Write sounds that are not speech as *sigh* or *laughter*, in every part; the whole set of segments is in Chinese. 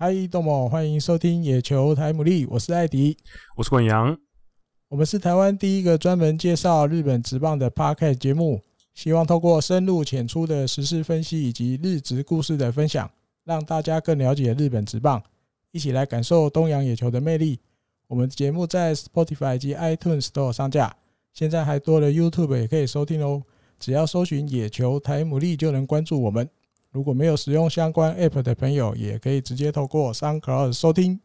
嗨，どうも，欢迎收听野球台姆利，我是艾迪，我是滚阳，我们是台湾第一个专门介绍日本职棒的 Podcast 节目，希望透过深入浅出的时事分析以及日职故事的分享，让大家更了解日本职棒，一起来感受东洋野球的魅力。我们节目在 Spotify 及 iTunes 都有上架，现在还多了 YouTube 也可以收听哦。只要搜寻野球台姆利就能关注我们。 如果没有使用相关 App 的朋友，也可以直接透过 SoundCloud 收听。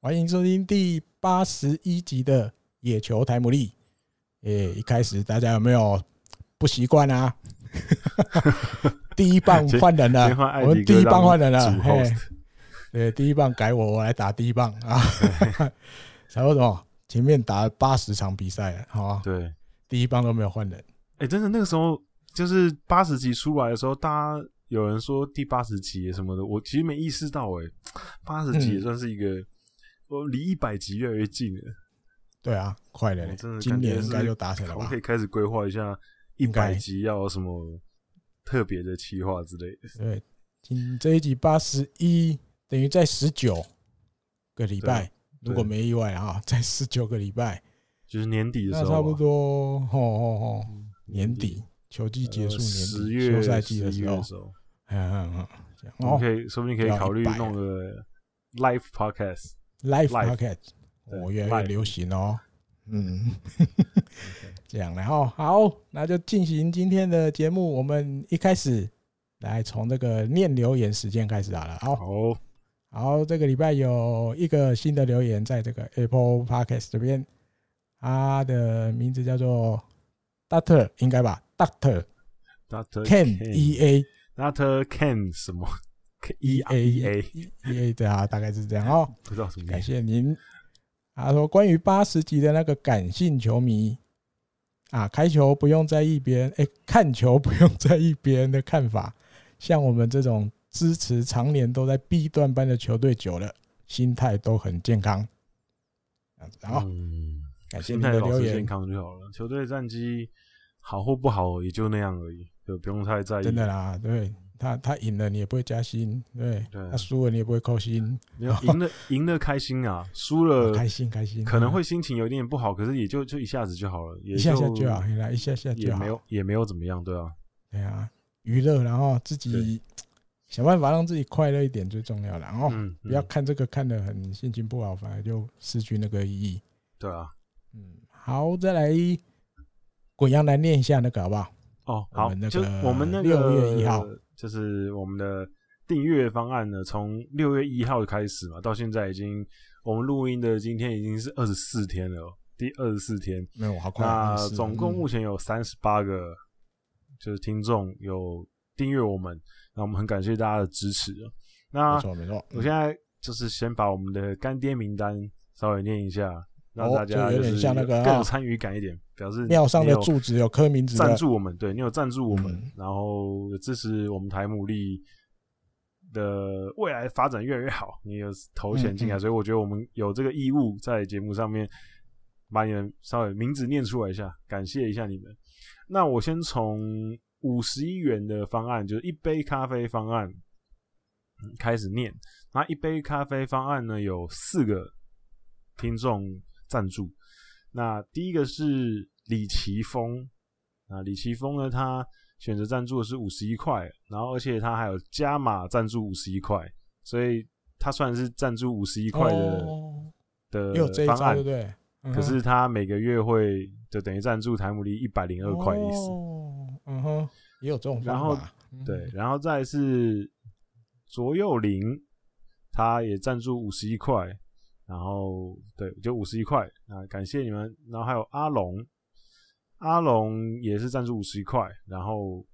欢迎收听第八十一集的野球台姆利。诶，一开始大家有没有？不习惯啊！*laughs* 第一棒换人了，我们第一棒换人了。嘿，对，第一棒改我，我来打第一棒啊！*laughs* 差不多，前面打了八十场比赛了，好吧？对，第一棒都没有换人。哎，真的，那个时候就是八十集出来的时候，大家有人说第八十集什么的，我其实没意识到，哎，八十集也算是一个，我离一百集越来越近了。对啊，快了，真的，今年应该就达成了吧？我们可以开始规划一下。一百集要有什么特别的企划之类的？对，今这一集八十一，等于在十九个礼拜，如果没意外啊，在十九个礼拜，就是年底的时候，差不多，哦哦哦，年底球季结束，十月休赛季的时候，嗯嗯嗯，我们可以说不定可以考虑弄个 live podcast，live podcast，我越来越流行哦。嗯，这样，然后好，那就进行今天的节目。我们一开始来从这个念留言时间开始好了。好，好，这个礼拜有一个新的留言，在这个 Apple Podcast 这边，他的名字叫做 Doctor，应该吧？Doctor，Doctor Ken E A，Doctor Ken 什么？E A E A E A 对啊，大概是这样哦。不知道什么，感谢您。他说：“关于八十集的那个感性球迷啊，开球不用在意别人，哎，看球不用在意别人的看法。像我们这种支持常年都在 B 段班的球队久了，心态都很健康。这样子，然后感谢你的留言，健康就好了。球队战绩好或不好也就那样而已，就不用太在意。真的啦，对。”他他赢了，你也不会加薪，对。他输了，你也不会扣薪。没有赢了，赢了开心啊，输了开心开心。可能会心情有一点不好，可是也就就一下子就好了，一下下就好，来一下下就好，也没有也没有怎么样，对啊。对啊，娱乐，然后自己想办法让自己快乐一点最重要了，然后不要看这个看得很心情不好，反而就失去那个意义。对啊，嗯，好，再来滚阳来念一下那个好不好？哦，好，那个我们那个六月一号。就是我们的订阅方案呢，从六月一号开始嘛，到现在已经我们录音的今天已经是二十四天了，第二十四天。没有，好快。那总共目前有三十八个，就是听众有订阅我们，那我们很感谢大家的支持。那没错没错，我现在就是先把我们的干爹名单稍微念一下，让大家有点像那个更有参与感一点。表示庙上的柱子有刻名字，赞助我们，对，你有赞助我们，嗯、然后支持我们台姆利的未来发展越来越好，你有投钱进来，嗯嗯，所以我觉得我们有这个义务在节目上面把你们稍微名字念出来一下，感谢一下你们。那我先从五十一元的方案，就是一杯咖啡方案开始念。那一杯咖啡方案呢，有四个听众赞助。那第一个是李奇峰，啊，李奇峰呢，他选择赞助的是五十一块，然后而且他还有加码赞助五十一块，所以他算是赞助五十一块的、哦、的方案，对不对？嗯、可是他每个月会就等于赞助台姆利一百零二块意思，嗯哼，也有这种方法。然后、嗯、对，然后再是卓佑林，他也赞助五十一块。然后对，就五十一块，啊感谢你们。然后还有阿龙，阿龙也是赞助五十一块。然后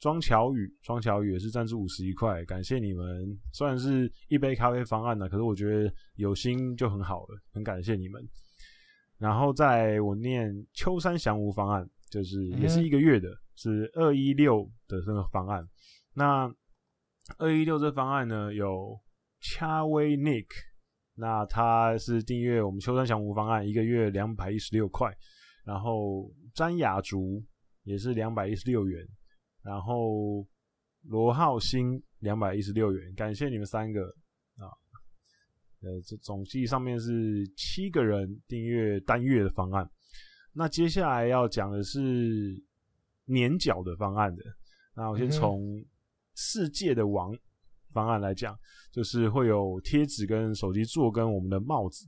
庄巧宇，庄巧宇也是赞助五十一块，感谢你们。虽然是一杯咖啡方案呢，可是我觉得有心就很好了，很感谢你们。然后在我念秋山祥吾方案，就是也是一个月的，是二一六的这个方案。那二一六这方案呢有 Chaway Nick，那他是订阅我们秋山降服方案，一个月两百一十六块。然后詹雅竹也是两百一十六元，然后罗浩兴两百一十六元，感谢你们三个啊。呃，这总计上面是七个人订阅单月的方案。那接下来要讲的是年缴的方案的。那我先从世界的王方案来讲，就是会有贴纸跟手机座跟我们的帽子。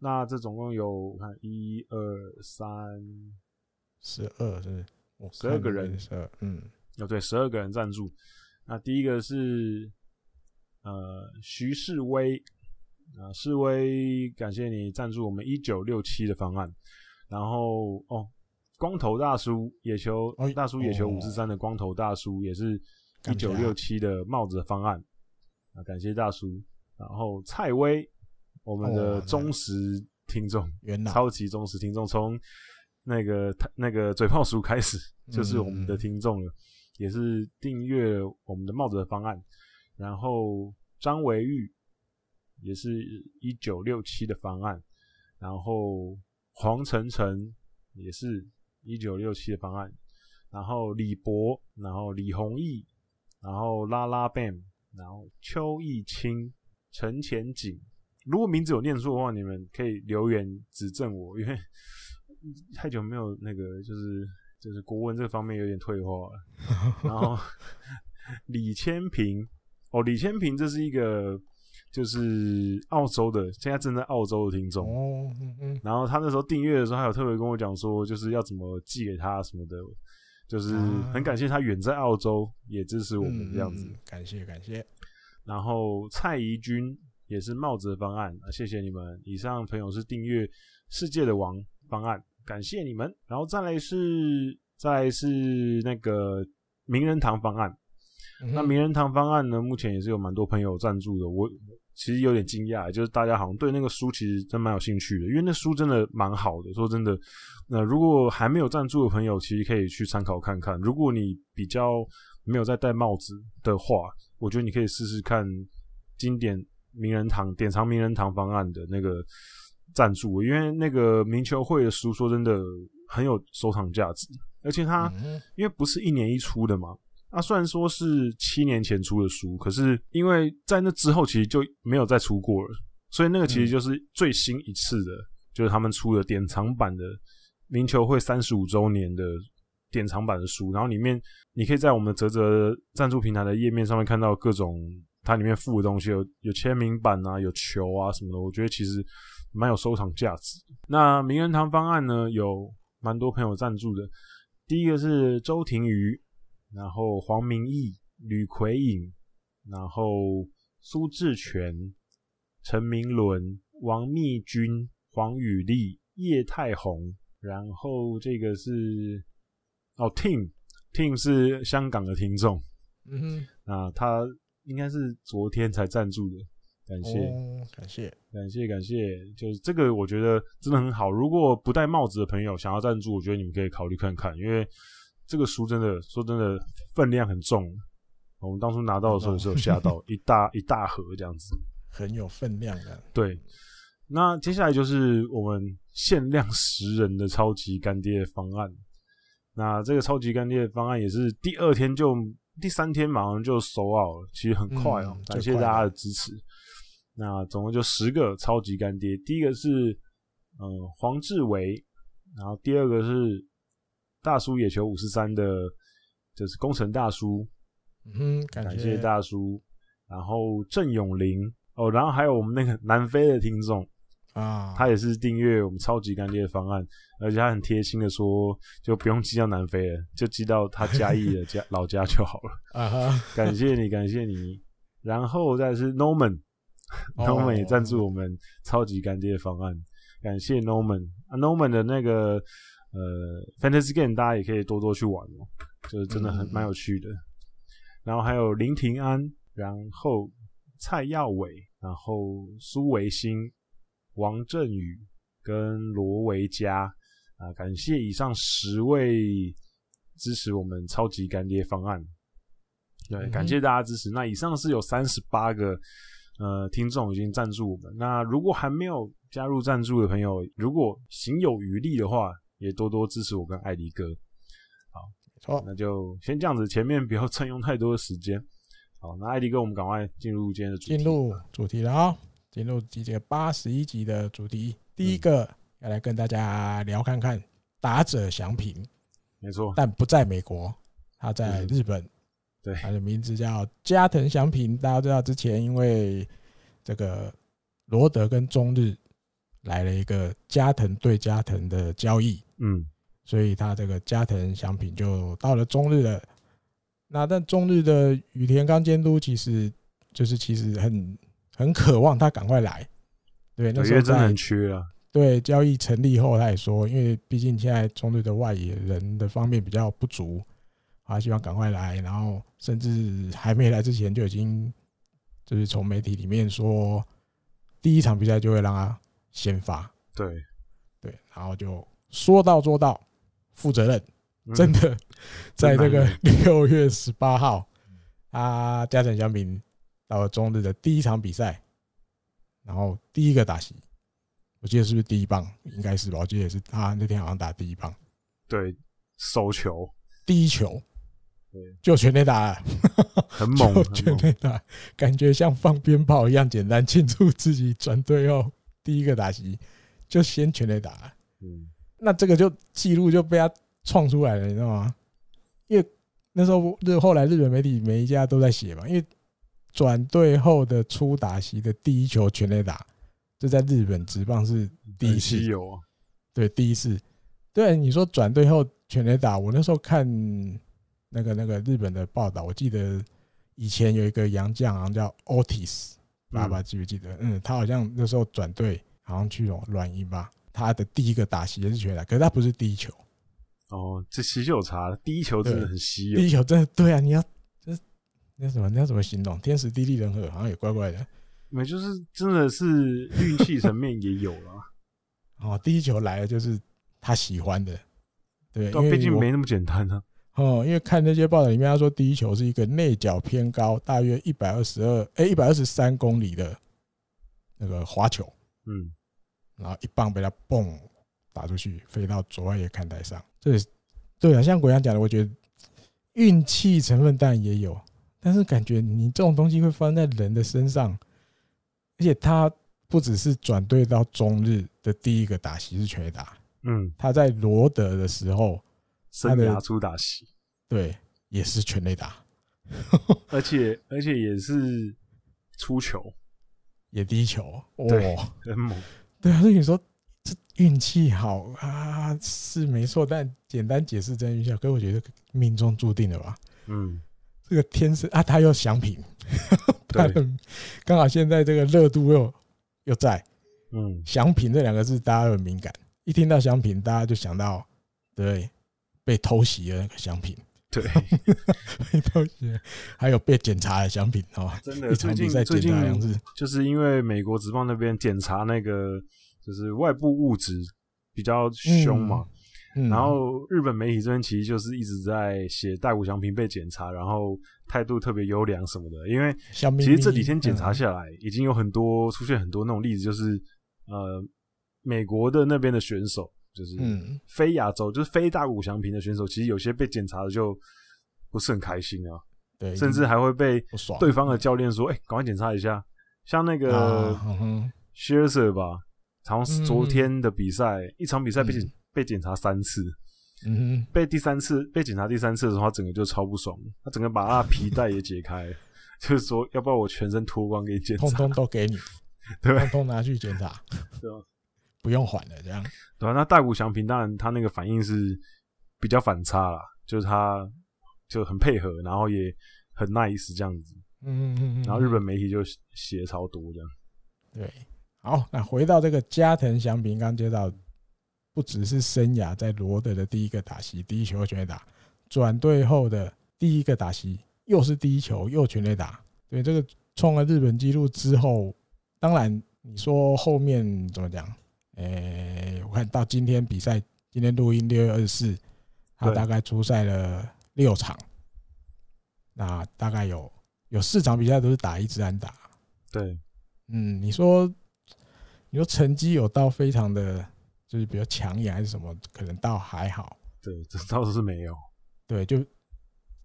那这总共有我看一二三十二是十二个人，十二嗯，哦对，十二个人赞助。那第一个是呃徐世威啊，世威感谢你赞助我们一九六七的方案。然后哦，光头大叔野球，大叔野球五四三的光头大叔也是一九六七的帽子的方案。啊，感谢大叔。然后蔡威，我们的忠实听众，超级忠实听众，从那个他那个嘴炮叔开始就是我们的听众了，也是订阅我们的帽子的方案。然后张维玉也是一九六七的方案，然后。黄晨晨也是一九六七的方案，然后李博，然后李弘毅，然后拉拉 bam，然后邱义清、陈前景。如果名字有念错的话，你们可以留言指正我，因为太久没有那个，就是就是国文这方面有点退化了。然后 *laughs* 李千平，哦，李千平，这是一个。就是澳洲的，现在正在澳洲的听众。哦，嗯嗯。然后他那时候订阅的时候，还有特别跟我讲说，就是要怎么寄给他什么的，就是很感谢他远在澳洲也支持我们这样子。嗯、感谢感谢。然后蔡怡君也是帽子的方案，谢谢你们。以上朋友是订阅世界的王方案，感谢你们。然后再来是再来是那个名人堂方案。嗯、那名人堂方案呢，目前也是有蛮多朋友赞助的。我。其实有点惊讶，就是大家好像对那个书其实真蛮有兴趣的，因为那书真的蛮好的。说真的，那如果还没有赞助的朋友，其实可以去参考看看。如果你比较没有在戴帽子的话，我觉得你可以试试看经典名人堂典藏名人堂方案的那个赞助，因为那个名球会的书说真的很有收藏价值，而且它因为不是一年一出的嘛。他、啊、虽然说是七年前出的书，可是因为在那之后其实就没有再出过了，所以那个其实就是最新一次的，嗯、就是他们出的典藏版的名球会三十五周年的典藏版的书。然后里面你可以在我们的啧啧赞助平台的页面上面看到各种它里面附的东西，有有签名版啊，有球啊什么的。我觉得其实蛮有收藏价值。那名人堂方案呢，有蛮多朋友赞助的。第一个是周庭瑜。然后黄明义、吕奎颖，然后苏志全、陈明伦、王密君、黄宇丽、叶太红，然后这个是哦，Tim Tim 是香港的听众，嗯哼，啊，他应该是昨天才赞助的，感谢、哦、感谢感谢感谢，就是这个我觉得真的很好。如果不戴帽子的朋友想要赞助，我觉得你们可以考虑看看，因为。这个书真的说真的分量很重，我们当初拿到的时候也是有吓到一大一大盒这样子，*laughs* 很有分量的。对，那接下来就是我们限量十人的超级干爹方案。那这个超级干爹方案也是第二天就第三天马上就收好了，其实很快哦、喔。感谢大家的支持。那总共就十个超级干爹，第一个是嗯黄志伟，然后第二个是。大叔野球五十三的，就是工程大叔，嗯，感谢，感谢大叔。然后郑永林哦，然后还有我们那个 *laughs* 南非的听众啊，他也是订阅我们超级干爹的方案，而且他很贴心的说，就不用寄到南非了，就寄到他嘉义的家 *laughs* 老家就好了。啊哈，感谢你，感谢你。然后再是 Norman，Norman、也赞助我们超级干爹的方案，感谢 Norman 啊，Norman 的那个。呃，Fantasy Game 大家也可以多多去玩哦，就是真的很蛮、嗯、有趣的。然后还有林庭安，然后蔡耀伟，然后苏维新、王振宇跟罗维嘉啊，感谢以上十位支持我们超级干爹方案。对，感谢大家支持。那以上是有三十八个呃听众已经赞助我们。那如果还没有加入赞助的朋友，如果行有余力的话，也多多支持我跟艾迪哥。好，那就先这样子，前面不要占用太多的时间。好，那艾迪哥，我们赶快进入今天的主题。进入主题了啊！进入这个八十一集的主题，第一个要来跟大家聊看看打者祥平。没错，但不在美国，他在日本。对，他的名字叫加藤祥平。大家知道之前因为这个罗德跟中日来了一个加藤对加藤的交易，嗯，所以他这个加藤祥平就到了中日了。那但中日的羽田刚监督其实就是其实很很渴望他赶快来，对，那时候真的很缺啊。对，交易成立后，他也说，因为毕竟现在中日的外野人的方面比较不足，他希望赶快来，然后甚至还没来之前就已经就是从媒体里面说，第一场比赛就会让他先发。对，对，然后就说到做到，负责任，真的 *laughs* 在这个 *laughs* 六月十八号，他加藤翔平到了中日的第一场比赛，然后第一个打席。我记得是不是第一棒？应该是吧。我记得也是他那天好像打第一棒，对，手球第一球，对，就全垒打了，*laughs* 很猛，全垒打，感觉像放鞭炮一样简单，庆祝自己转队后第一个打席就先全垒打。嗯，那这个就记录就被他创出来了，你知道吗？因为那时候日后来日本媒体每一家都在写嘛，因为转队后的初打席的第一球全垒打。这在日本职棒是第一次，有对，第一次。对，你说转队后全垒打，我那时候看那个那个日本的报道，我记得以前有一个洋将，好像叫 Otis，爸爸记不记得？嗯，他好像那时候转队，好像去了软银吧。他的第一个打席也是全垒打，可是他不是第一球。哦，这其实有差，第一球真的很稀有。第一球真的对啊，你要这那什么，你要怎么形容？天时地利人和，好像也怪怪的。没，就是真的是运气层面也有了。*laughs* 哦，第一球来了就是他喜欢的，对，毕竟没那么简单呢。哦，因为看那些报道里面，他说第一球是一个内角偏高，大约一百二十二，哎，一百二十三公里的那个滑球，嗯，然后一棒被他蹦打出去，飞到左外野看台上。这对啊，像国阳讲的，我觉得运气成分当然也有，但是感觉你这种东西会发生在人的身上。而且他不只是转队到中日的第一个打席是全垒打，嗯，他在罗德的时候，生涯初打席，对，也是全垒打，而且而且也是出球，*laughs* 也第一球，哦，很猛，对啊，所以你说这运气好啊，是没错，但简单解释真运气好，可是我觉得命中注定的吧，嗯，这个天生啊，他又翔平。*laughs* 对，刚好现在这个热度又又在，嗯，想品这两个字大家很敏感，一听到想品，大家就想到对被偷袭的那个翔平，对，*laughs* 还有被检查的奖品哦，真的，最近最近就是因为美国职棒那边检查那个就是外部物质比较凶嘛。然后日本媒体这边其实就是一直在写大谷翔平被检查，然后态度特别优良什么的。因为其实这几天检查下来，已经有很多出现很多那种例子，就是呃，美国的那边的选手，就是非亚洲，就是非大谷翔平的选手，其实有些被检查的就不是很开心啊。对，甚至还会被对方的教练说：“哎，赶快检查一下。”像那个 Scherzer 吧，好像是昨天的比赛，一场比赛被检。被检查三次，嗯哼，被第三次被检查第三次的时候，他整个就超不爽，他整个把他的皮带也解开，*laughs* 就是说，要不要我全身脱光给你检查，通通都给你，*laughs* 对，通通拿去检查，对吧？不用还了，这样，对吧？那大谷翔平当然他那个反应是比较反差啦，就是他就很配合，然后也很 nice 这样子，嗯嗯嗯，然后日本媒体就写超多这样，对，好，那回到这个加藤翔平，刚接到。不只是生涯在罗德的第一个打席，第一球全垒打，转队后的第一个打席又是第一球又全垒打，对，这个创了日本纪录之后，当然你说后面怎么讲？诶，我看到今天比赛，今天录音六月二十四，他大概出赛了六场，那大概有有四场比赛都是打一支安打。对，嗯，你说你说成绩有到非常的，就是比较抢眼还是什么？可能倒还好。对，这倒是没有。对，就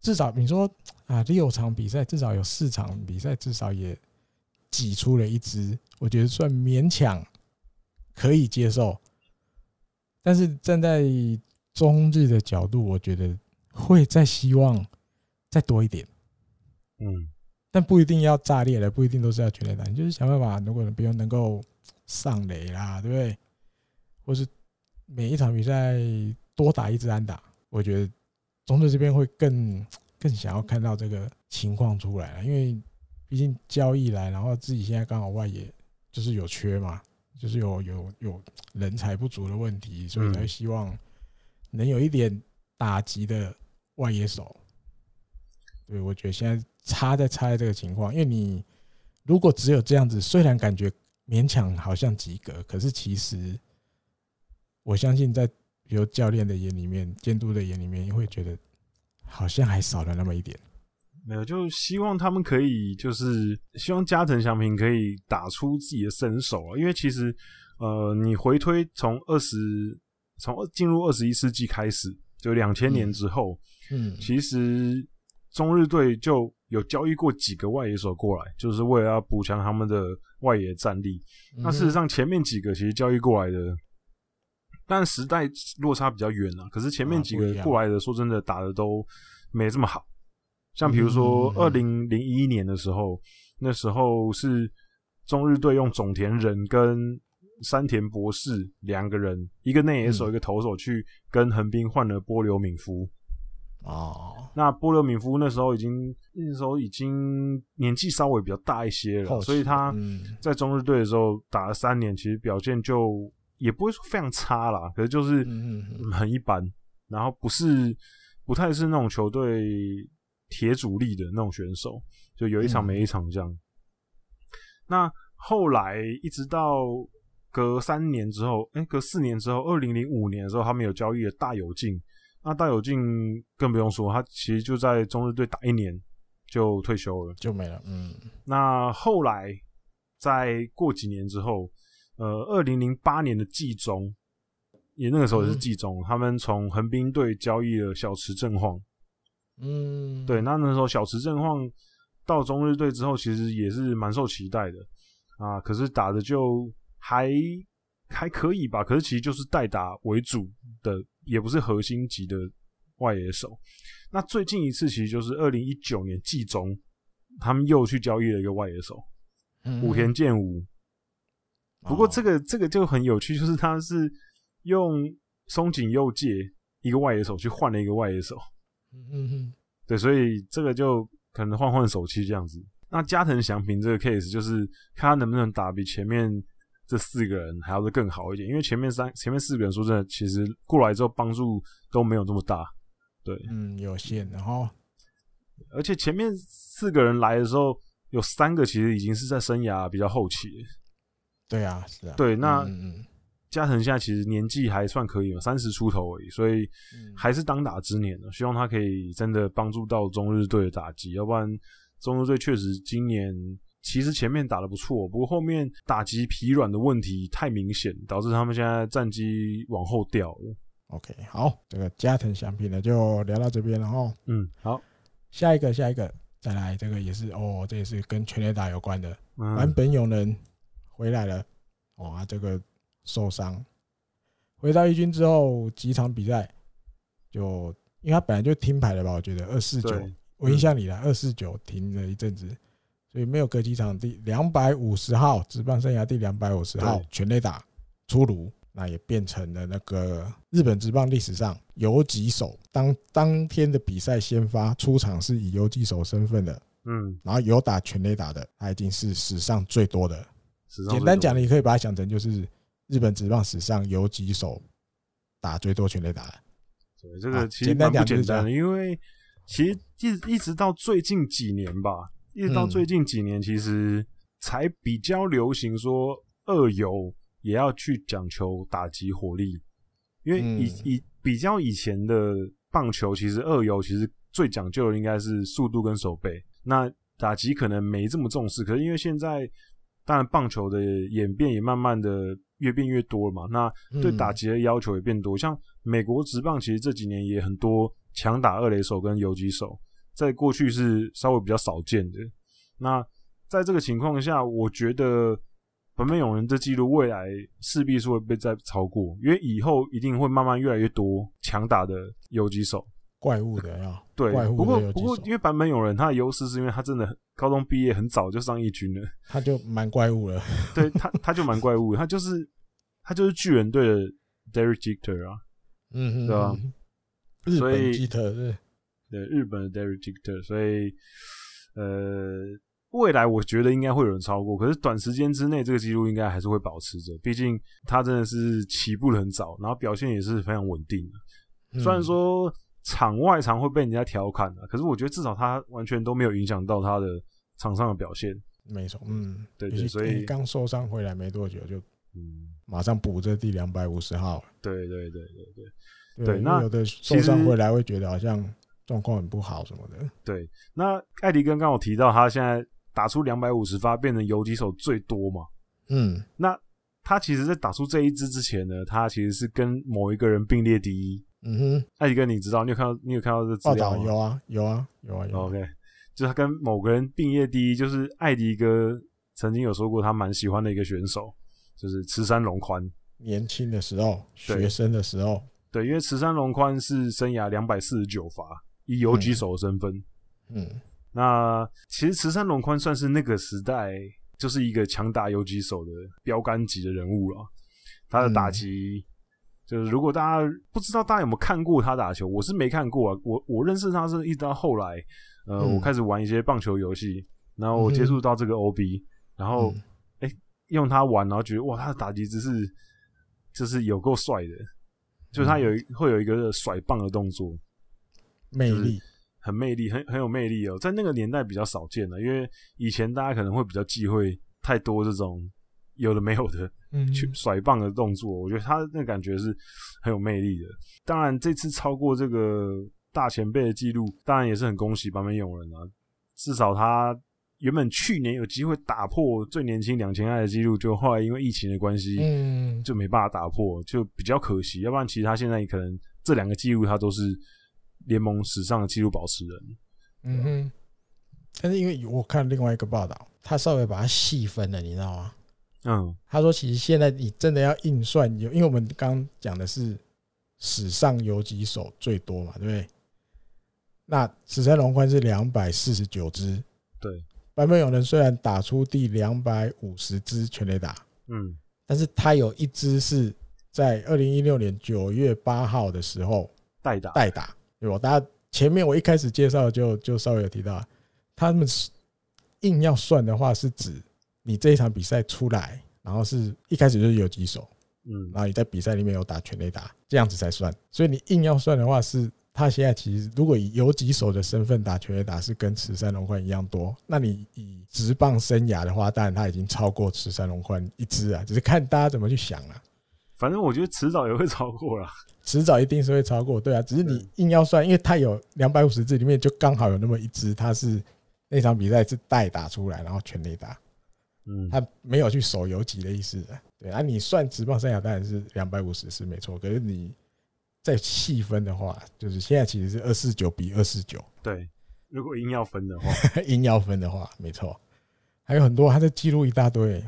至少你说啊，六场比赛至少有四场比赛至少也挤出了一支，我觉得算勉强可以接受。但是站在中日的角度，我觉得会再希望再多一点。嗯，但不一定要炸裂的，不一定都是要全垒打，你就是想办法，如果你不用能够上垒啦，对不对？或是每一场比赛多打一支安打，我觉得中日这边会更 *laughs* 更想要看到这个情况出来了，因为毕竟交易来，然后自己现在刚好外野就是有缺嘛。就是有有有人才不足的问题，所以才希望能有一点打击的外野手。对，我觉得现在差在差在这个情况，因为你如果只有这样子，虽然感觉勉强好像及格，可是其实我相信在比如教练的眼里面、监督的眼里面，也会觉得好像还少了那么一点。没有，就希望他们可以，就是希望加藤翔平可以打出自己的身手啊。因为其实，呃，你回推从二十，从进入二十一世纪开始，就两千年之后，嗯，其实中日队就有交易过几个外野手过来，就是为了要补强他们的外野战力。那事实上，前面几个其实交易过来的，但时代落差比较远啊。可是前面几个过来的，说真的，打的都没这么好。像比如说，二零零一年的时候，那时候是中日队用种田人跟山田博士两个人，一个内野手，一个投手去跟横滨换了波留敏夫。哦，那波留敏夫那时候已经那时候已经年纪稍微比较大一些了，所以他在中日队的时候打了三年，其实表现就也不会说非常差啦，可是就是很一般，然后不是不太是那种球队。铁主力的那种选手，就有一场没一场这样。嗯、那后来一直到隔三年之后，哎、欸，隔四年之后，二零零五年的时候，他们有交易了大有进。那大有进更不用说，他其实就在中日队打一年就退休了，就没了。嗯。那后来在过几年之后，呃，二零零八年的季中，也那个时候也是季中，嗯、他们从横滨队交易了小池正晃。嗯，对，那那时候小池正晃到中日队之后，其实也是蛮受期待的啊。可是打的就还还可以吧，可是其实就是代打为主的，也不是核心级的外野手。那最近一次其实就是二零一九年季中，他们又去交易了一个外野手，武田健吾。不过这个这个就很有趣，就是他是用松井佑介一个外野手去换了一个外野手。嗯嗯，对，所以这个就可能换换手气这样子。那加藤祥平这个 case 就是看他能不能打比前面这四个人还要再更好一点，因为前面三、前面四个人说真的，其实过来之后帮助都没有这么大。对，嗯，有限。然后，而且前面四个人来的时候，有三个其实已经是在生涯比较后期。对啊，是啊。对，那。嗯嗯加藤现在其实年纪还算可以嘛，三十出头而已，所以还是当打之年了。希望他可以真的帮助到中日队的打击，要不然中日队确实今年其实前面打得不错，不过后面打击疲软的问题太明显，导致他们现在战绩往后掉了。OK，好，这个加藤翔平呢就聊到这边了哦。嗯，好，下一个，下一个，再来，这个也是哦，这也是跟全垒打有关的，嗯、坂本勇人回来了，哇，这个。受伤，回到一军之后几场比赛，就因为他本来就听牌了吧？我觉得二四九，我印象里来二四九停了一阵子，所以没有隔几场第两百五十号职棒生涯第两百五十号全垒打出炉，那也变成了那个日本职棒历史上游击手当当天的比赛先发出场是以游击手身份的，嗯，然后有打全垒打的，他已经是史上最多的。简单讲，你可以把它想成就是。日本职棒史上有几手打最多全垒打的，对，这个其实蛮不简单的，因为其实一一直到最近几年吧，一直到最近几年，其实才比较流行说二游也要去讲求打击火力，因为以以比较以前的棒球，其实二游其实最讲究的应该是速度跟手背。那打击可能没这么重视，可是因为现在当然棒球的演变也慢慢的越变越多了嘛，那对打击的要求也变多。嗯、像美国职棒其实这几年也很多强打二垒手跟游击手，在过去是稍微比较少见的。那在这个情况下，我觉得本本勇人这记录未来势必是会被再超过，因为以后一定会慢慢越来越多强打的游击手。怪物的呀，*laughs* 对。怪物不过不过，因为版本有人他的优势是因为他真的高中毕业很早就上一军了，*laughs* 他就蛮怪物了。*laughs* 对他，他就蛮怪物，他就是他就是巨人队的 Derek Jeter 啊，嗯哼，对吧？日本吉特是，对日本的 Derek Jeter，所以呃，未来我觉得应该会有人超过，可是短时间之内这个记录应该还是会保持着，毕竟他真的是起步的很早，然后表现也是非常稳定的，虽然说。嗯场外常会被人家调侃啊，可是我觉得至少他完全都没有影响到他的场上的表现。没错，嗯，对对，所以刚受伤回来没多久就，嗯，马上补这第两百五十号。对对对对对对，对，那有的受伤回来会觉得好像状况很不好什么的。对，那艾迪刚刚我提到他现在打出两百五十发，变成游击手最多嘛？嗯，那他其实，在打出这一支之前呢，他其实是跟某一个人并列第一。嗯哼，艾迪哥，你知道？你有看到？你有看到这资料吗？有啊，有啊，有啊，有啊。OK，就是他跟某个人并列第一，就是艾迪哥曾经有说过他蛮喜欢的一个选手，就是池山龙宽。年轻的时候，学生的时候，对，因为池山龙宽是生涯两百四十九发，以游击手的身份。嗯，嗯，那其实池山龙宽算是那个时代就是一个强打游击手的标杆级的人物了，他的打击。嗯就是如果大家不知道大家有没有看过他打球，我是没看过啊。我我认识他是一直到后来，呃，嗯、我开始玩一些棒球游戏，然后我接触到这个 OB，、嗯、然后哎、欸、用他玩，然后觉得哇，他的打击姿势就是有够帅的，就是他有、嗯、会有一个甩棒的动作，魅力很魅力，很很有魅力哦。在那个年代比较少见了，因为以前大家可能会比较忌讳太多这种有的没有的。嗯，去甩棒的动作，我觉得他那感觉是很有魅力的。当然，这次超过这个大前辈的记录，当然也是很恭喜坂本勇人啊。至少他原本去年有机会打破最年轻两千爱的记录，就后来因为疫情的关系，嗯，就没办法打破，就比较可惜。要不然，其实他现在可能这两个记录他都是联盟史上的记录保持人。嗯哼，但是因为我看另外一个报道，他稍微把它细分了，你知道吗？嗯，他说：“其实现在你真的要硬算，有因为我们刚讲的是史上有几手最多嘛，对不对？那史山龙宽是两百四十九支，对。坂本勇人虽然打出第两百五十支全垒打，嗯，但是他有一支是在二零一六年九月八号的时候代打，代打，对吧？大家前面我一开始介绍就就稍微有提到，他们是硬要算的话是指。”你这一场比赛出来，然后是一开始就是有几手，嗯，然后你在比赛里面有打全垒打，这样子才算。所以你硬要算的话，是他现在其实如果以游击手的身份打全垒打是跟池山龙宽一样多，那你以职棒生涯的话，当然他已经超过池山龙宽一支啊，只是看大家怎么去想了。反正我觉得迟早也会超过了，迟早一定是会超过，对啊，只是你硬要算，因为他有两百五十支里面就刚好有那么一支，他是那场比赛是代打出来，然后全垒打。嗯，他没有去手游击的意思的，对啊，你算职棒生涯当然是两百五十是没错，可是你再细分的话，就是现在其实是二四九比二四九。对，如果硬要分的话，*laughs* 硬要分的话，没错，还有很多他的记录一大堆，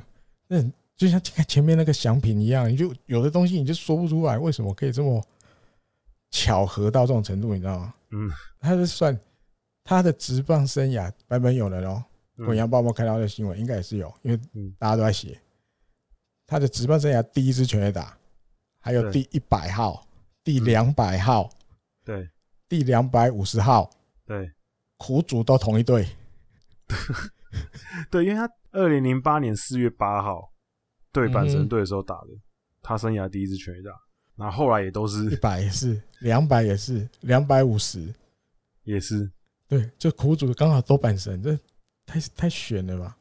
那就像前面那个奖品一样，你就有的东西你就说不出来，为什么可以这么巧合到这种程度，你知道吗？嗯，他是算他的职棒生涯版本有了哦。《滚阳报》有没有看到的新闻？应该也是有，因为大家都在写。他的职棒生涯第一支全垒打，还有第一百号、第两百号、对，第两百五十号，对，苦主都同一队。*laughs* 对，因为他二零零八年四月八号对阪神队的时候打的，他生涯第一支全垒打，然后后来也都是一百也是，两百也是，两百五十。也是，对，就苦主刚好都阪神这。太太悬了吧！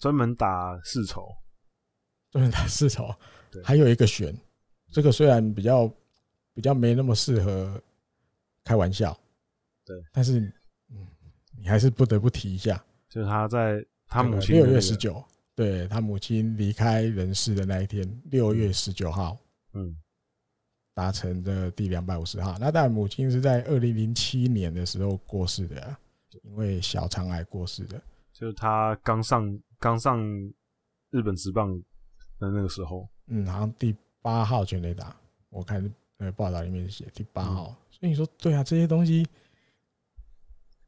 专门打世仇，专门打世仇。对，还有一个悬，这个虽然比较比较没那么适合开玩笑，对，但是嗯，你还是不得不提一下，就是他在他母亲六月十九，对他母亲离开人世的那一天，六月十九号，嗯，达成的第两百五十号。那当然，母亲是在二零零七年的时候过世的，啊，因为小肠癌过世的。就是他刚上刚上日本职棒的那个时候，嗯，好像第八号全垒打，我看那个报道里面写第八号，嗯，所以你说对啊，这些东西，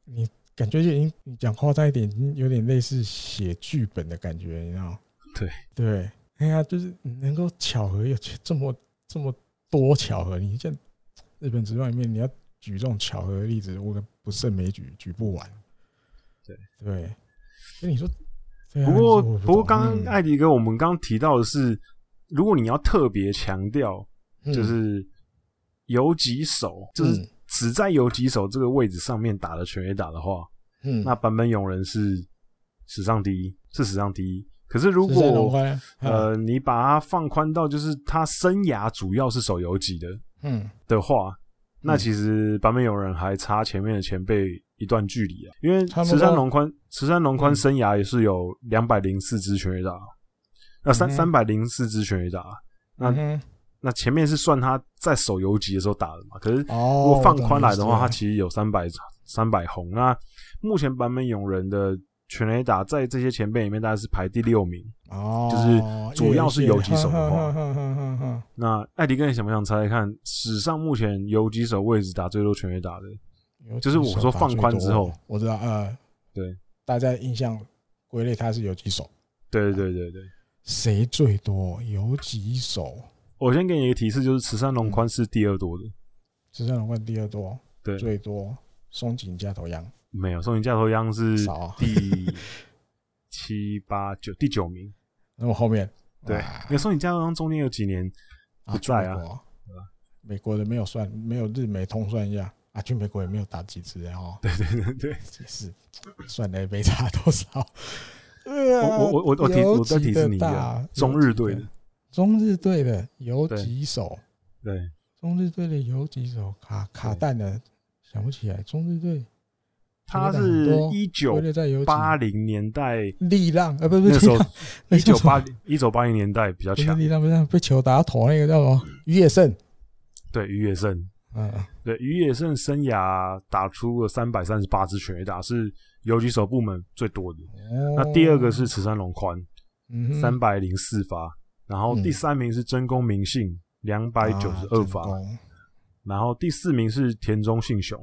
你感觉就已经你讲夸张一点，已经有点类似写剧本的感觉，你知道？对对，哎呀，就是能够巧合有这么这么多巧合，你像日本职棒里面，你要举这种巧合的例子，我不胜枚举，举不完。对对。跟你说，不过不过，刚刚艾迪哥，我们刚刚提到的是，如果你要特别强调，就是游击手，就是只在游击手这个位置上面打的全垒打的话，嗯，那版本勇人是史上第一，是史上第一。可是如果呃，你把它放宽到就是他生涯主要是守游击的，嗯。的话，那其实版本勇人还差前面的前辈。一段距离啊，因为池山龙宽，池山龙宽生涯也是有两百零四支全垒打，那三三百零四支全垒打，那那前面是算他在手游级的时候打的嘛？可是如果放宽来的话，他其实有三百三百红。那目前版本勇人的全垒打在这些前辈里面大概是排第六名哦，就是主要是游击手的话。那艾迪哥，你想不想猜猜看，史上目前游击手位置打最多全垒打的？就是我说放宽之后，我知道，呃，对，大家印象归类它是有几手，对对对对，谁最多？有几手？我先给你一个提示，就是池山龙宽是第二多的，池山龙宽第二多，对，最多松井加头央？没有，松井加头央是第七八九 *laughs* 第九名，那么后面？对，因为松井加头央中间有几年不在啊，美国的没有算，没有日美通算一下。啊，去美国也没有打几次，然后 *laughs* 对对对对，也是算了也没差多少。我我我我我提我再提示你一下，中日队的中日队的有几手，对。中日队的有几手卡卡蛋的想不起来，中日队他是一九八零年代力浪啊，不不，那时候一九八一九八零年代比较强，力浪不是被球打到头那个叫什么？于野胜，对于野胜。嗯，对，于野胜生涯打出了三百三十八支全垒打，是游击手部门最多的。哦、那第二个是池山龙宽，三百零四发，然后第三名是真宫明信，两百九十二发，啊、然后第四名是田中信雄，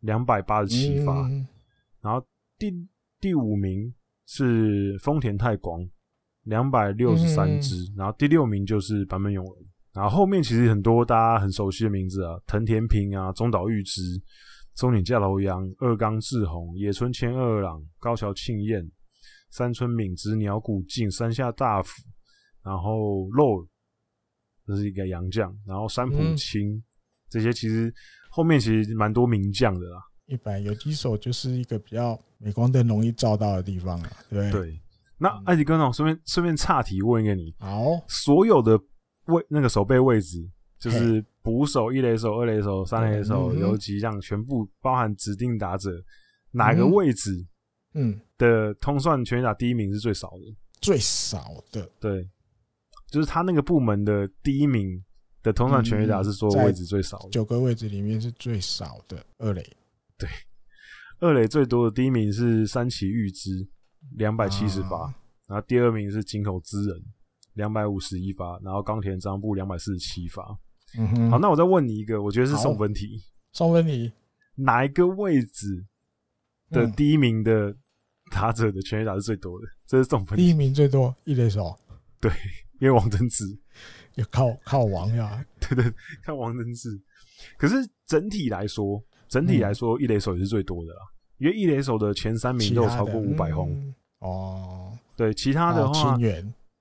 两百八十七发，嗯、然后第第五名是丰田泰光，两百六十三支，嗯、然后第六名就是坂本勇人。然后后面其实很多大家很熟悉的名字啊，藤田平啊，中岛裕之、松井稼头央、二冈志宏、野村千二郎、高桥庆彦、山村敏之、鸟谷静、山下大辅，然后肉，这是一个洋将，然后山浦清，嗯、这些其实后面其实蛮多名将的啦。一般有几手就是一个比较镁光灯容易照到的地方啊，对对。那艾迪哥呢？顺便顺便岔题问一个你，好，所有的。位那个守备位置就是捕手、一垒手、二垒手、三垒手、游击这样全部包含指定打者，哪个位置嗯的通算全垒打第一名是最少的？最少的对，就是他那个部门的第一名的通算全垒打是说位置最少的，九个位置里面是最少的二垒。对，二垒最多的第一名是三崎裕之，两百七十八，然后第二名是井口资仁。两百五十一发，然后冈田彰布两百四十七发。嗯哼，好，那我再问你一个，我觉得是送分题。送分题，哪一个位置的第一名的打者的全垒打是最多的？这是送分题。第一名最多一垒手。对，因为王贞治要靠靠王呀。*laughs* 对对，靠王贞治。可是整体来说，整体来说，一垒手也是最多的啦。因为一垒手的前三名都有超过五百轰。哦，对，其他的话。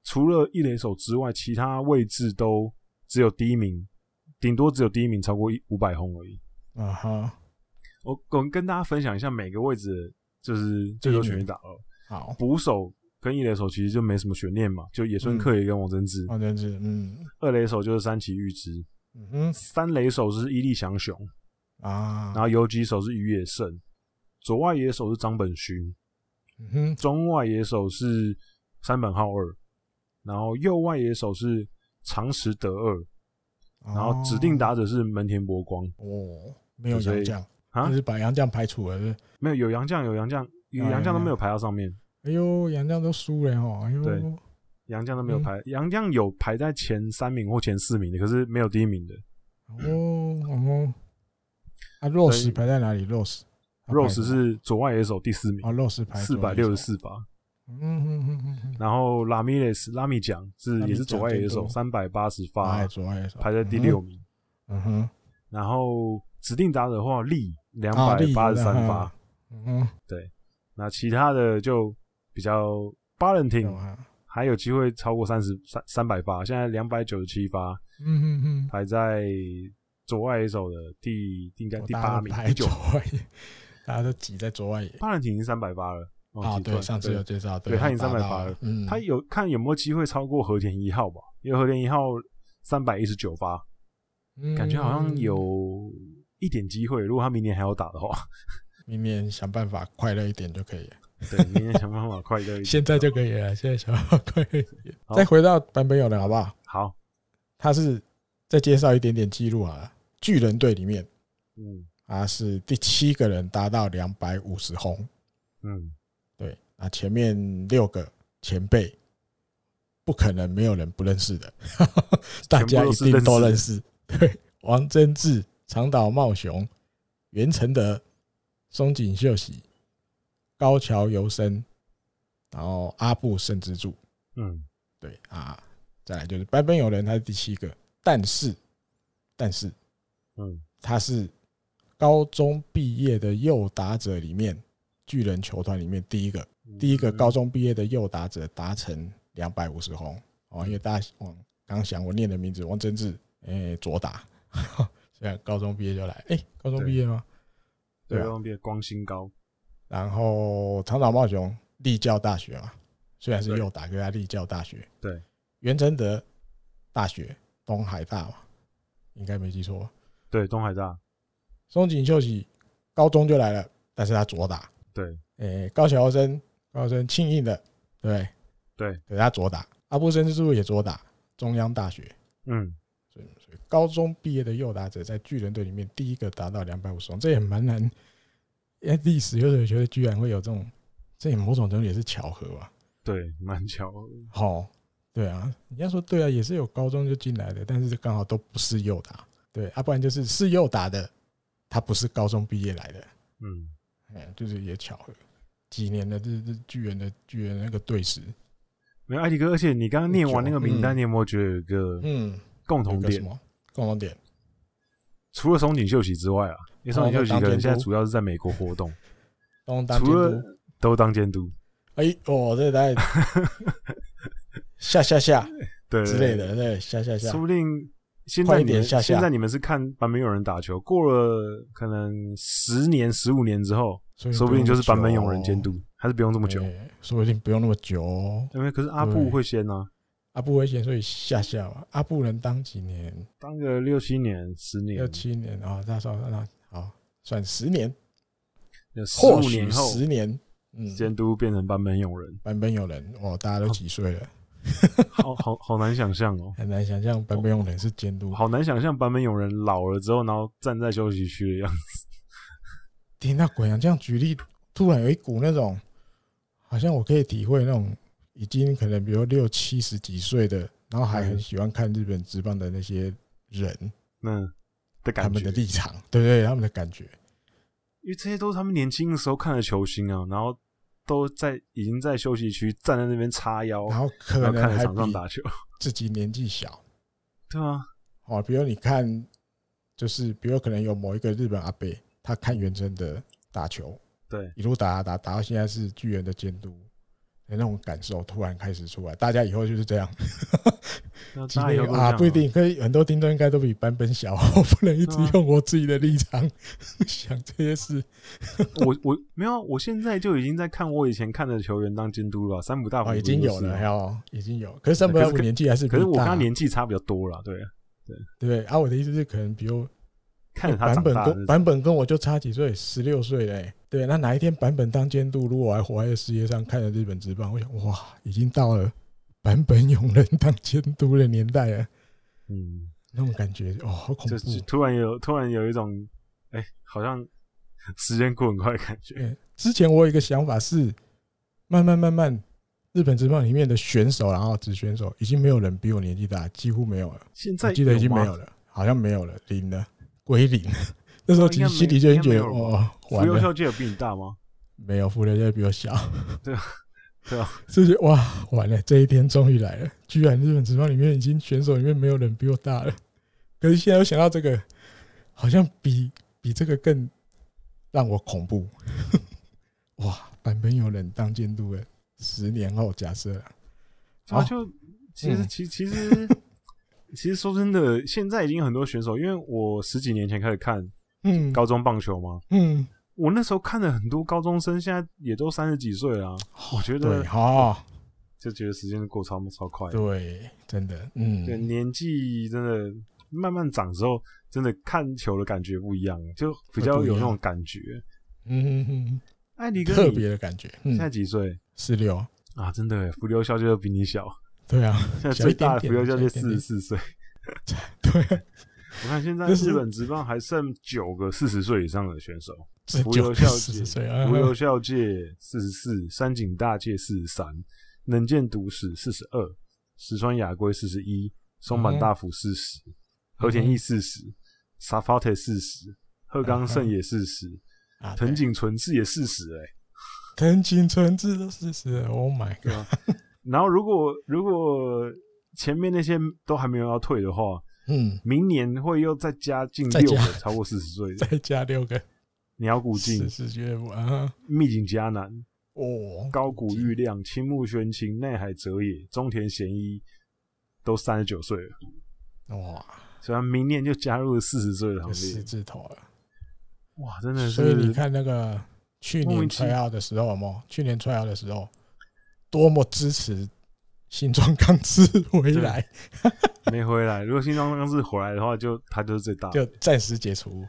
除了一垒手之外，其他位置都只有第一名，顶多只有第一名超过一五百轰而已。啊哈！我我跟大家分享一下每个位置就是最多全垒打了。好，捕手跟一垒手其实就没什么悬念嘛，就野村克也跟王贞治。王贞治，嗯。二垒手就是三崎玉之。嗯哼。三垒手是伊力祥雄，啊，然后游击手是宇野胜，左外野手是张本勋，嗯哼，中外野手是山本浩二，然后右外野手是长池德二，然后指定打者是门田博光。哦，没有杨将啊，就是把杨将排除了是是，没有有杨将有杨将有洋将都没有排到上面。哎呦，杨将都输了哦，哎呦，对，洋将都没有排，洋将有排在前三名或前四名的，可是没有第一名的。哦哦，啊，Rose 排在哪里？Rose，Rose 是左外野手第四名。啊，Rose 排四百六十四发。嗯嗯嗯嗯。然后拉米雷斯拉米奖是也是左外野手三百八十发，左外野手排在第六名。嗯哼。然后指定打者的话，力两百八十三发。嗯哼。对，那其他的就比较巴伦廷还有机会超过三十三三百发，现在两百九十七发。嗯哼哼，排在左外野手的第应该第八名，第九位，大家都挤在左外野。巴伦廷已经三百发了啊！对，上次有介绍，对，他已经三百发了。嗯，他有看有没有机会超过和田一号吧？因为和田一号三百一十九发，感觉好像有一点机会。如果他明年还要打的话，*laughs* 明年想办法快乐一点就可以了。对，明年想办法快乐一点，现在就可以了。现在想办法快乐一点，再回到版本有人，好不好？好。他是再介绍一点点记录啊，巨人队里面，嗯，他是第七个人达到两百五十轰，嗯，对，那前面六个前辈不可能没有人不认识的，*laughs* 大家一定都认识。对，王贞治、长岛茂雄、袁承德、松井秀喜、高桥由生，然后阿部慎之助，嗯，对啊。再来就是白本友人，他是第七个，但是，但是，嗯，他是高中毕业的右打者里面，巨人球团里面第一个，第一个高中毕业的右打者达成两百五十轰哦，因为大家往刚想我念的名字王贞治，诶，左打，*laughs* 现在高中毕业就来，诶，高中毕业吗？对，高中毕业光新高，然后长岛茂雄立教大学嘛，虽然是右打，可是他立教大学，对。袁承德大学东海大嘛，应该没记错。对，东海大。松井秀喜高中就来了，但是他左打。对。诶、欸，高桥生，高桥生庆应的，对对，给他左打。阿部慎之助也左打，中央大学。嗯。所以，所以高中毕业的右打者在巨人队里面第一个达到两百五十轰，这也蛮难。因为历史有时候觉得居然会有这种，这也某种程度也是巧合吧？对，蛮巧合。好。对啊，你要说对啊，也是有高中就进来的，但是刚好都不是右打，对，啊，不然就是是右打的，他不是高中毕业来的，嗯，哎，就是也巧合，几年的这这巨人的巨人那个队史，没有艾迪哥，而且你刚刚念完那个名单，你有没有觉得有一个嗯共同点？共同点，除了松井秀喜之外啊，因为松井秀喜可能现在主要是在美国活动，除了都当监督，哎，哦，这在。*laughs* 下下 *laughs* 下，对之类的，对下下下，说不定现在你们现在你们是看旁边有人打球，过了可能十年、十五年之后，说不定就是版本勇人监督，还是不用这么久，说不定不用那么久，因为可是阿布会先呢，阿布会先，所以下下吧，阿布能当几年？当个六七年、十年、六七年啊，那算那好算十年，十五年后十年，嗯，监督变成版本勇人，版本勇人哦，大家都几岁了？*laughs* 好好好难想象哦，很难想象版本勇人是监督，好难想象版本勇人老了之后，然后站在休息区的样子。听到鬼阳这样举例，突然有一股那种，好像我可以体会那种已经可能比如六七十几岁的，然后还很喜欢看日本职棒的那些人，嗯，的感觉，他们的立场，对对，他们的感觉，因为这些都是他们年轻的时候看的球星啊，然后。都在已经在休息区站在那边叉腰，然后可能还在场上打球，自己年纪小，对吗，哦，比如你看，就是比如可能有某一个日本阿伯，他看源承德打球，对，一路打打打到现在是巨人的监督。那种感受突然开始出来，大家以后就是这样。啊，不一定，可以很多听众应该都比版本小，*laughs* 我不能一直用我自己的立场 *laughs* 想这些事。*laughs* 我我没有，我现在就已经在看我以前看的球员当监督了。三浦大辅已经有了，还有已经有，可是三浦大辅年纪还是，可是我跟他年纪差比较多了，对对对。啊，我的意思是，可能比如看着他版本跟版本跟我就差几岁，十六岁嘞。对，那哪一天版本当监督，如果我还活在世界上，看着日本职棒，我想哇，已经到了版本永人当监督的年代了。嗯，那种感觉哦，好恐怖！就突然有突然有一种，哎、欸，好像时间过很快的感觉。之前我有一个想法是，慢慢慢慢，日本职棒里面的选手，然后职选手，已经没有人比我年纪大，几乎没有了。现在记得已经没有了，好像没有了，零了，归零。*laughs* 那时候其实心里就已经觉得哦，福留孝介有比你大吗？没有，福留孝介比我小。*laughs* 对啊，对啊，这些哇，完了，这一天终于来了，居然日本职棒里面已经选手里面没有人比我大了。可是现在我想到这个，好像比比这个更让我恐怖。*laughs* 哇，版本有人当监督了，十年后假设，啊，就其实其其实其实说真的，现在已经有很多选手，因为我十几年前开始看。嗯，高中棒球嘛？嗯，我那时候看了很多高中生，现在也都三十几岁了。我觉得，哈，就觉得时间过超超快。对，真的，嗯，对，年纪真的慢慢长之后，真的看球的感觉不一样，就比较有那种感觉。嗯哼哼，艾迪哥特别的感觉。现在几岁？十六啊，真的，福留孝介比你小。对啊，现在最大的福留孝介四十四岁。*laughs* 对。我看现在日本职棒还剩九个四十岁以上的选手，*laughs* 浮游校界，浮游校界四十四，山井大介四十三，能见独史四十二，石川雅圭四十一，松坂大辅四十，和田毅四十，沙发特四十，鹤冈胜也四十，*laughs* 藤井纯志也四十，哎，藤井纯志都四十，Oh my god！然后如果如果前面那些都还没有要退的话。嗯，明年会又再加进六个超过四十岁。的，*laughs* 再加六个。鸟谷进、密井嘉男、哦，高谷玉亮、青木宣清、内海哲也、中田贤一，都三十九岁了，哇！所以他明年就加入了四十岁的行列，十字头了，哇！真的是，所以你看那个去年 tryout 的时候，嘛，去年 tryout 的时候，多么支持。新庄刚志回来，没回来。如果新庄刚志回来的话，就他就是最大，*laughs* 就暂时解除。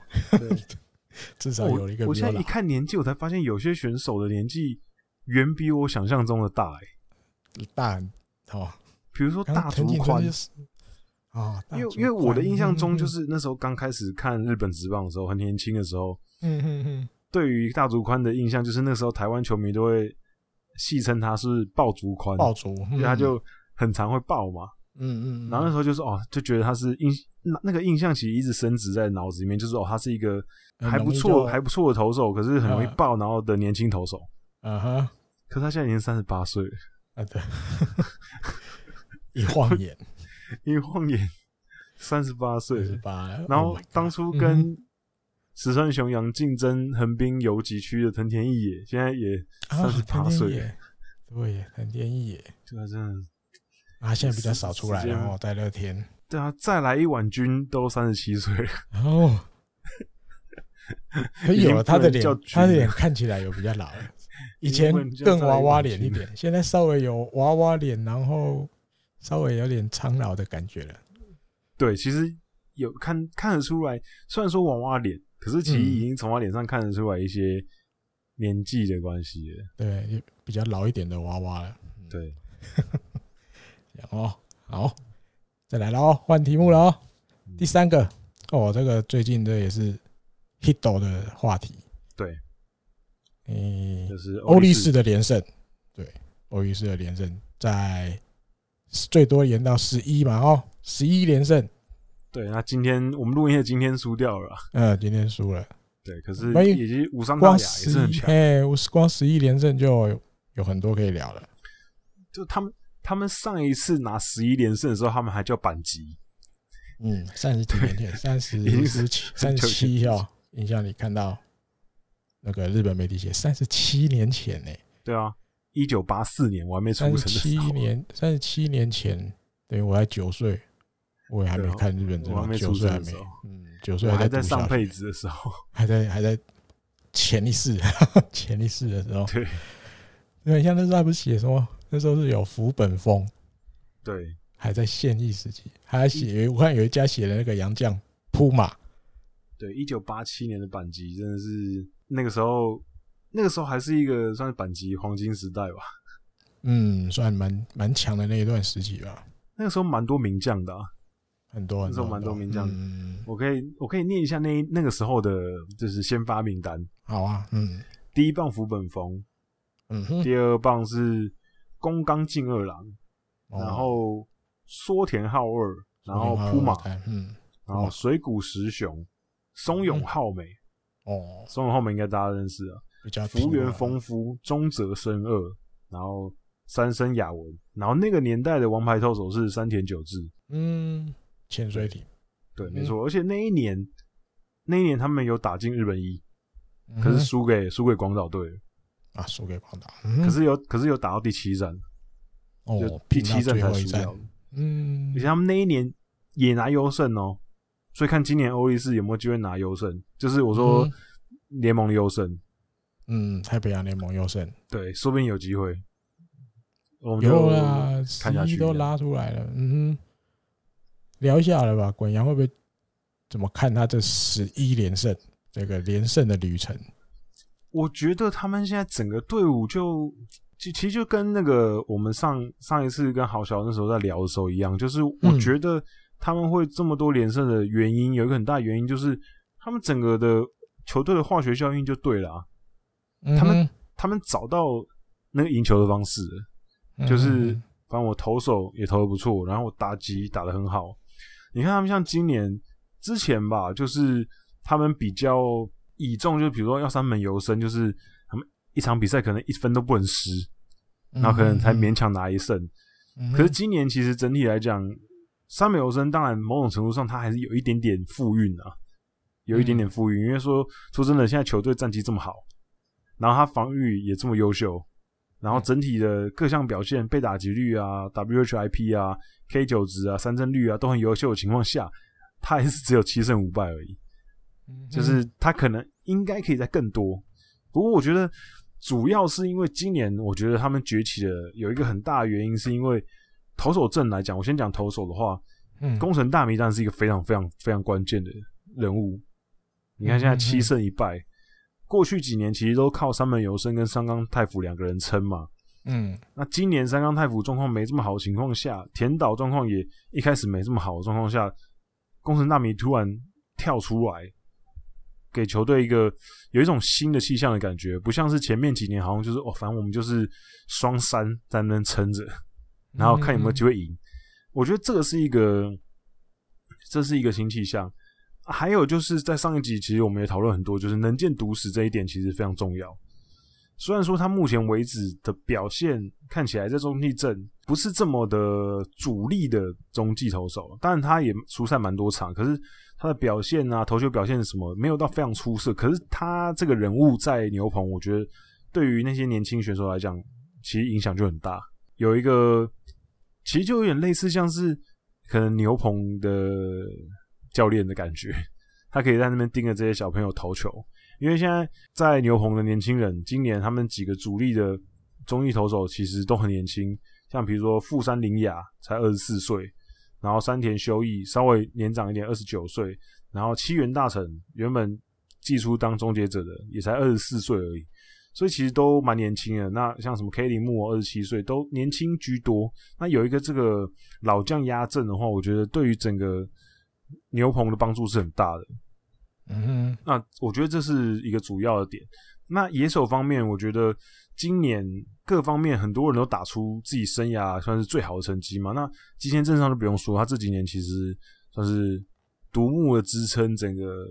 *laughs* 至少有一个。我现在一看年纪，我才发现有些选手的年纪远比我想象中的大，哎，大哦。比如说大竹宽啊，因为因为我的印象中，就是那时候刚开始看日本职棒的时候，很年轻的时候，嗯嗯嗯，对于大竹宽的印象，就是那时候台湾球迷都会。戏称他是爆竹宽，爆竹，因为他就很常会爆嘛。嗯嗯，然后那时候就是哦，就觉得他是印那那个印象其实一直深植在脑子里面，就是哦，他是一个还不错还不错的投手，可是很容易爆，然后的年轻投手。啊哈，可是他现在已经三十八岁了。啊，对，*laughs* 一晃眼，*laughs* 一晃眼，三十八岁，十八，然后当初跟。石川雄洋竞争横滨游击区的藤田义也，现在也三十八岁。对，藤田义也，这个真的啊，现在比较少出来，然后在乐天。对啊，再来一碗军都三十七岁了。哦，*laughs* 有了他的脸，他的脸看起来有比较老了。*laughs* 以前更娃娃脸一点，现在稍微有娃娃脸，然后稍微有点苍老的感觉了。对，其实有看看得出来，虽然说娃娃脸。可是其实已经从他脸上看得出来一些年纪的关系了，对，比较老一点的娃娃了。对，哦，好，再来了哦，换题目了哦。第三个。哦，这个最近这也是 hit 的话题。对，嗯，就是欧力士的连胜。对，欧力士的连胜在最多延到十一嘛，哦，十一连胜。对，那今天我们录音的今天输掉了。嗯，今天输了。*laughs* 对，可是已经无伤大雅，也是很强。哎，我光十一连胜就有，有很多可以聊了。就他们，他们上一次拿十一连胜的时候，他们还叫板级。嗯，三十几年前，三十十七，三十七哦。印象里看到那个日本媒体写三十七年前呢。对啊，一九八四年我还没出生。七年，三十七年前，等于我还九岁。我也还没看日本职棒，九岁还没，嗯，九岁还在上辈子的时候，*laughs* 还在还在潜意识潜意识的时候，对，*laughs* 因为像那时候还不是写什么，那时候是有福本丰，对，还在现役时期，还写，我看有一家写的那个杨将扑马，对，一九八七年的阪急真的是那个时候，那个时候还是一个算是阪急黄金时代吧。嗯，算蛮蛮强的那一段时期吧。那个时候蛮多名将的、啊，很多，很多，那时候蛮多名将。嗯，我可以我可以念一下那那个时候的，就是先发名单。好啊，嗯，第一棒福本丰，嗯哼，第二棒是宫冈进二郎，哦、然后梭田浩二，然后扑马，嗯，然后水谷实雄，松永浩美，哦，松永浩美应该大家认识啊，比较福原丰夫，中泽伸二，然后。三生雅文，然后那个年代的王牌投手是山田久志，嗯，潜水艇，对，没错，嗯、而且那一年，那一年他们有打进日本一，嗯、可是输给输给广岛队。啊，输给广岛，嗯、可是有可是有打到第七战，哦，就第七战才输掉，嗯，而且他们那一年也拿优胜哦，所以看今年欧力士有没有机会拿优胜，就是我说联盟的优胜，嗯，太平洋联盟优胜，对，说不定有机会。有啦，十一都拉出来了，嗯哼，聊一下了吧？滚阳会不会怎么看他这十一连胜这个连胜的旅程？我觉得他们现在整个队伍就其其实就跟那个我们上上一次跟郝小那时候在聊的时候一样，就是我觉得他们会这么多连胜的原因，有一个很大原因就是他们整个的球队的化学效应就对了啊，他们他们找到那个赢球的方式。就是，反正我投手也投的不错，然后我打击打的很好。你看他们像今年之前吧，就是他们比较倚重，就是比如说要三门游生，就是他们一场比赛可能一分都不能失，然后可能才勉强拿一胜。可是今年其实整体来讲，三门游生当然某种程度上他还是有一点点负运啊，有一点点负运，因为说说真的，现在球队战绩这么好，然后他防御也这么优秀。然后整体的各项表现，被打击率啊、WHIP 啊、K 九值啊、三振率啊都很优秀的情况下，他还是只有七胜五败而已。就是他可能应该可以再更多。不过我觉得主要是因为今年，我觉得他们崛起的有一个很大的原因，是因为投手阵来讲，我先讲投手的话，嗯，宫城大迷当然是一个非常非常非常关键的人物。你看现在七胜一败。过去几年其实都靠三门游生跟三冈太辅两个人撑嘛，嗯，那今年三冈太辅状况没这么好的情况下，田岛状况也一开始没这么好的状况下，工程大米突然跳出来，给球队一个有一种新的气象的感觉，不像是前面几年好像就是哦，反正我们就是双三在那边撑着，然后看有没有机会赢。我觉得这个是一个，这是一个新气象。还有就是在上一集，其实我们也讨论很多，就是能见笃史这一点其实非常重要。虽然说他目前为止的表现看起来在中继阵不是这么的主力的中继投手，但他也出赛蛮多场，可是他的表现啊，投球表现什么没有到非常出色。可是他这个人物在牛棚，我觉得对于那些年轻选手来讲，其实影响就很大。有一个其实就有点类似，像是可能牛棚的。教练的感觉，*laughs* 他可以在那边盯着这些小朋友投球，因为现在在牛棚的年轻人，今年他们几个主力的中继投手其实都很年轻，像比如说富山林雅才二十四岁，然后山田修义稍微年长一点二十九岁，然后七原大成原本寄出当终结者的也才二十四岁而已，所以其实都蛮年轻的。那像什么 K 铃木二十七岁都年轻居多，那有一个这个老将压阵的话，我觉得对于整个。牛棚的帮助是很大的，嗯哼，那我觉得这是一个主要的点。那野手方面，我觉得今年各方面很多人都打出自己生涯算是最好的成绩嘛。那吉田正尚就不用说，他这几年其实算是独木的支撑整个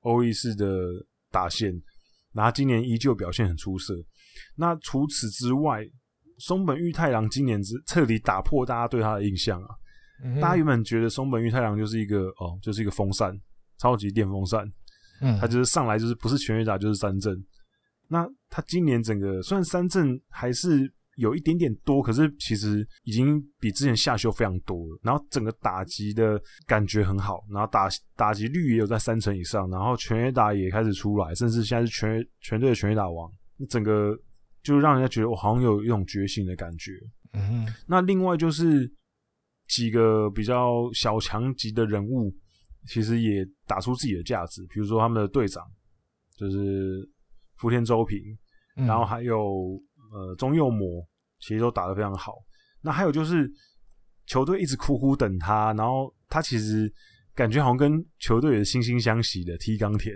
欧力士的打线，然后今年依旧表现很出色。那除此之外，松本裕太郎今年是彻底打破大家对他的印象啊。大家原本觉得松本裕太郎就是一个哦，就是一个风扇，超级电风扇。嗯，他就是上来就是不是全垒打就是三振。那他今年整个虽然三振还是有一点点多，可是其实已经比之前下修非常多了。然后整个打击的感觉很好，然后打打击率也有在三成以上，然后全垒打也开始出来，甚至现在是全全队的全垒打王。整个就让人家觉得我好像有一种觉醒的感觉。嗯，那另外就是。几个比较小强级的人物，其实也打出自己的价值，比如说他们的队长就是福田周平，嗯、然后还有呃中右磨，其实都打得非常好。那还有就是球队一直苦苦等他，然后他其实感觉好像跟球队也惺惺相惜的 T 冈田，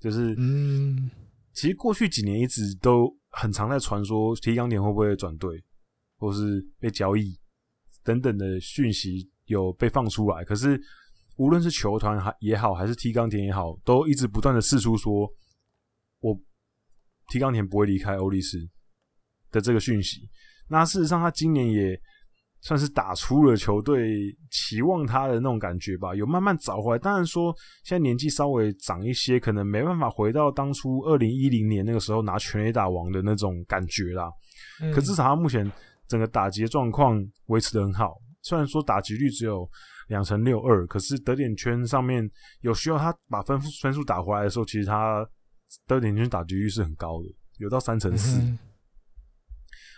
就是嗯，其实过去几年一直都很常在传说 T 冈田会不会转队，或是被交易等等的讯息有被放出来，可是。无论是球团还也好，还是 T 冈田也好，都一直不断的试出说，我 T 冈田不会离开欧力士的这个讯息。那事实上，他今年也算是打出了球队期望他的那种感觉吧，有慢慢找回来。当然说，现在年纪稍微长一些，可能没办法回到当初二零一零年那个时候拿全垒打王的那种感觉啦。嗯、可至少他目前整个打击状况维持的很好，虽然说打击率只有。两成六二，可是得点圈上面有需要他把分分数打回来的时候，其实他得点圈打击率是很高的，有到三成四。嗯、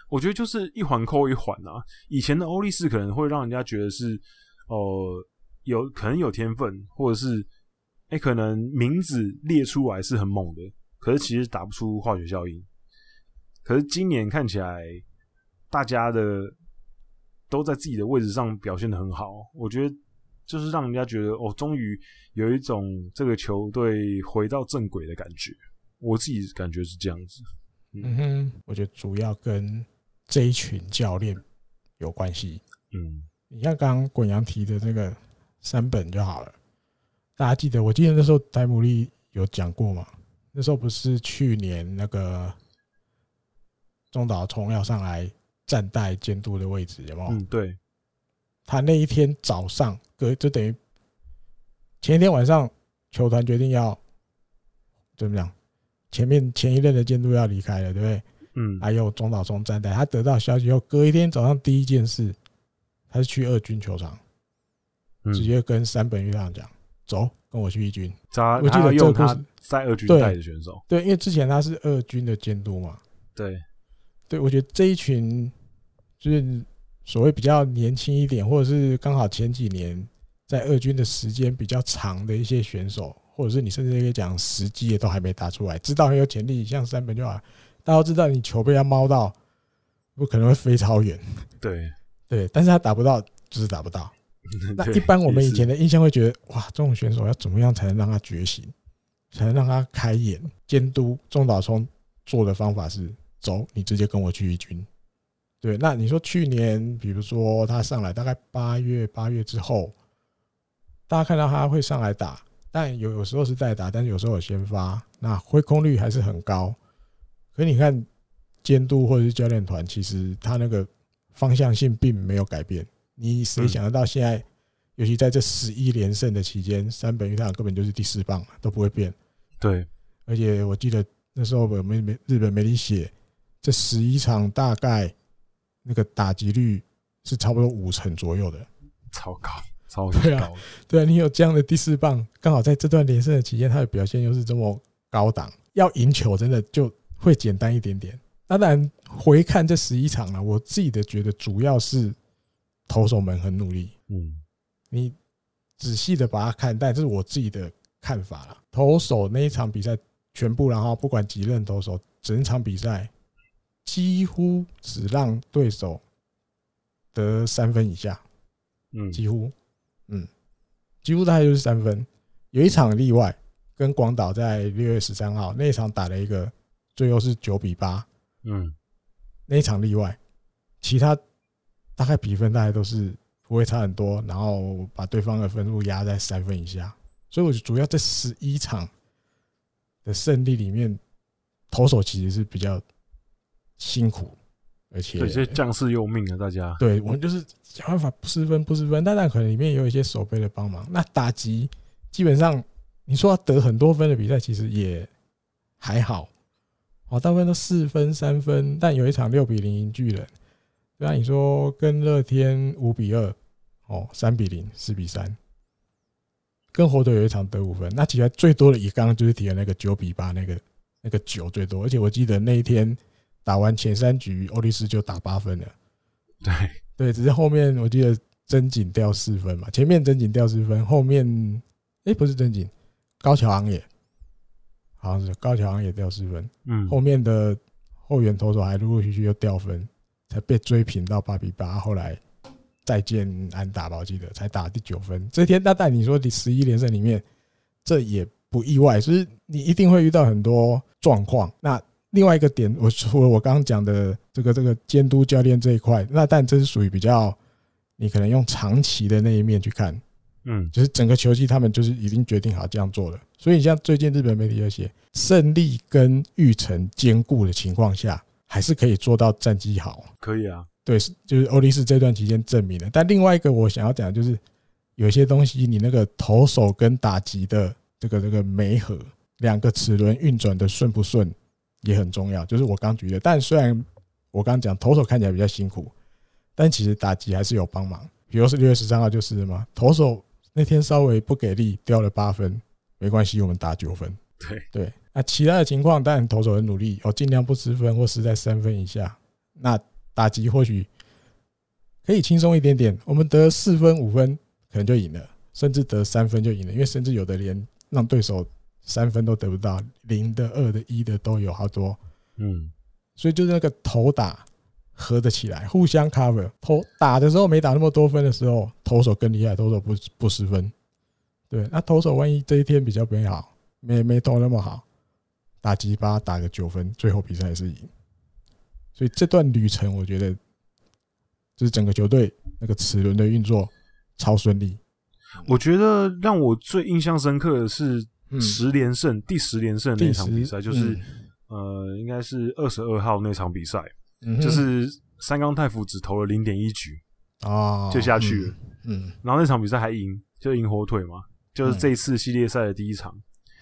我觉得就是一环扣一环啊。以前的欧力士可能会让人家觉得是哦、呃，有可能有天分，或者是哎、欸，可能名字列出来是很猛的，可是其实打不出化学效应。可是今年看起来，大家的。都在自己的位置上表现的很好，我觉得就是让人家觉得哦，终于有一种这个球队回到正轨的感觉。我自己感觉是这样子。嗯，嗯哼，我觉得主要跟这一群教练有关系。嗯，你像刚刚滚阳提的那个三本就好了，大家记得，我记得那时候戴姆利有讲过嘛？那时候不是去年那个中岛聪要上来。站代监督的位置有没有？嗯，对。他那一天早上，隔就等于前一天晚上，球团决定要怎么讲？前面前一任的监督要离开了，对不对？嗯。还有中岛聪站代，他得到消息后，隔一天早上第一件事，他是去二军球场，直接跟山本裕太郎讲：“走，跟我去一军。”我记得这个是在二军带的选手。对，因为之前他是二军的监督嘛。对。对，我觉得这一群。就是所谓比较年轻一点，或者是刚好前几年在二军的时间比较长的一些选手，或者是你甚至可以讲时机也都还没打出来，知道很有潜力，像三本就好，大家都知道你球被他猫到，不可能会飞超远。*laughs* 对对，但是他打不到，就是打不到。*laughs* 那一般我们以前的印象会觉得，哇，这种选手要怎么样才能让他觉醒，才能让他开眼？监督中岛聪做的方法是，走，你直接跟我去一军。对，那你说去年，比如说他上来大概八月八月之后，大家看到他会上来打，但有有时候是代打，但是有时候有先发，那挥空率还是很高。可你看监督或者是教练团，其实他那个方向性并没有改变。你谁想得到现在，尤其在这十一连胜的期间，三本一太郎根本就是第四棒，都不会变。对，而且我记得那时候我们媒日本媒体写，这十一场大概。那个打击率是差不多五成左右的，超高，超高。对啊，对啊，你有这样的第四棒，刚好在这段连胜的期间，他的表现又是这么高档，要赢球真的就会简单一点点。当然，回看这十一场了，我自己的觉得主要是投手们很努力。嗯，你仔细的把它看，但这是我自己的看法了。投手那一场比赛全部，然后不管几任投手，整场比赛。几乎只让对手得三分以下，嗯，几乎，嗯，几乎大概就是三分。有一场例外，跟广岛在六月十三号那一场打了一个，最后是九比八，嗯，那一场例外，其他大概比分大概都是不会差很多，然后把对方的分数压在三分以下。所以，我主要这十一场的胜利里面，投手其实是比较。辛苦，而且有些将士用命啊！大家对我们就是想办法不失分，不失分。但但可能里面也有一些守备的帮忙。那打击基本上，你说要得很多分的比赛，其实也还好。哦，大部分都四分、三分。但有一场六比零赢巨人，对啊，你说跟乐天五比二，哦，三比零、四比三，跟火腿有一场得五分。那其实最多的一刚刚就是提的那个九比八，那个那个九最多。而且我记得那一天。打完前三局，欧力士就打八分了。对对，只是后面我记得真井掉四分嘛，前面真井掉四分，后面哎，不是正经，高桥昂也，好像是高桥昂也掉四分。嗯，后面的后援投手还陆陆续续又掉分，才被追平到八比八。后来再见安打吧，我记得才打第九分。这天，那但你说第十一连胜里面，这也不意外，就是你一定会遇到很多状况。那另外一个点，我除了我刚刚讲的这个这个监督教练这一块，那但这是属于比较你可能用长期的那一面去看，嗯，就是整个球季他们就是已经决定好这样做了。所以你像最近日本媒体有写，胜利跟育成兼顾的情况下，还是可以做到战绩好。可以啊，对，就是欧力士这段期间证明了。但另外一个我想要讲的就是，有些东西你那个投手跟打击的这个这个媒合，两个齿轮运转的顺不顺？也很重要，就是我刚举的。但虽然我刚讲投手看起来比较辛苦，但其实打击还是有帮忙。比如是六月十三号就是了嘛，投手那天稍微不给力，掉了八分，没关系，我们打九分。对对，那其他的情况，当然投手很努力，哦，尽量不失分或是在三分以下。那打击或许可以轻松一点点，我们得四分五分可能就赢了，甚至得三分就赢了，因为甚至有的连让对手。三分都得不到，零的、二的、一的都有好多，嗯，所以就是那个头打合得起来，互相 cover。投打的时候没打那么多分的时候，投手更厉害，投手不不失分。对，那投手万一这一天比较没好，没没投那么好，打击把打个九分，最后比赛还是赢。所以这段旅程，我觉得就是整个球队那个齿轮的运作超顺利。我觉得让我最印象深刻的是。十连胜，第十连胜的那场比赛就是，呃，应该是二十二号那场比赛，就是三冈太辅只投了零点一局啊，就下去了。嗯，然后那场比赛还赢，就赢火腿嘛，就是这一次系列赛的第一场。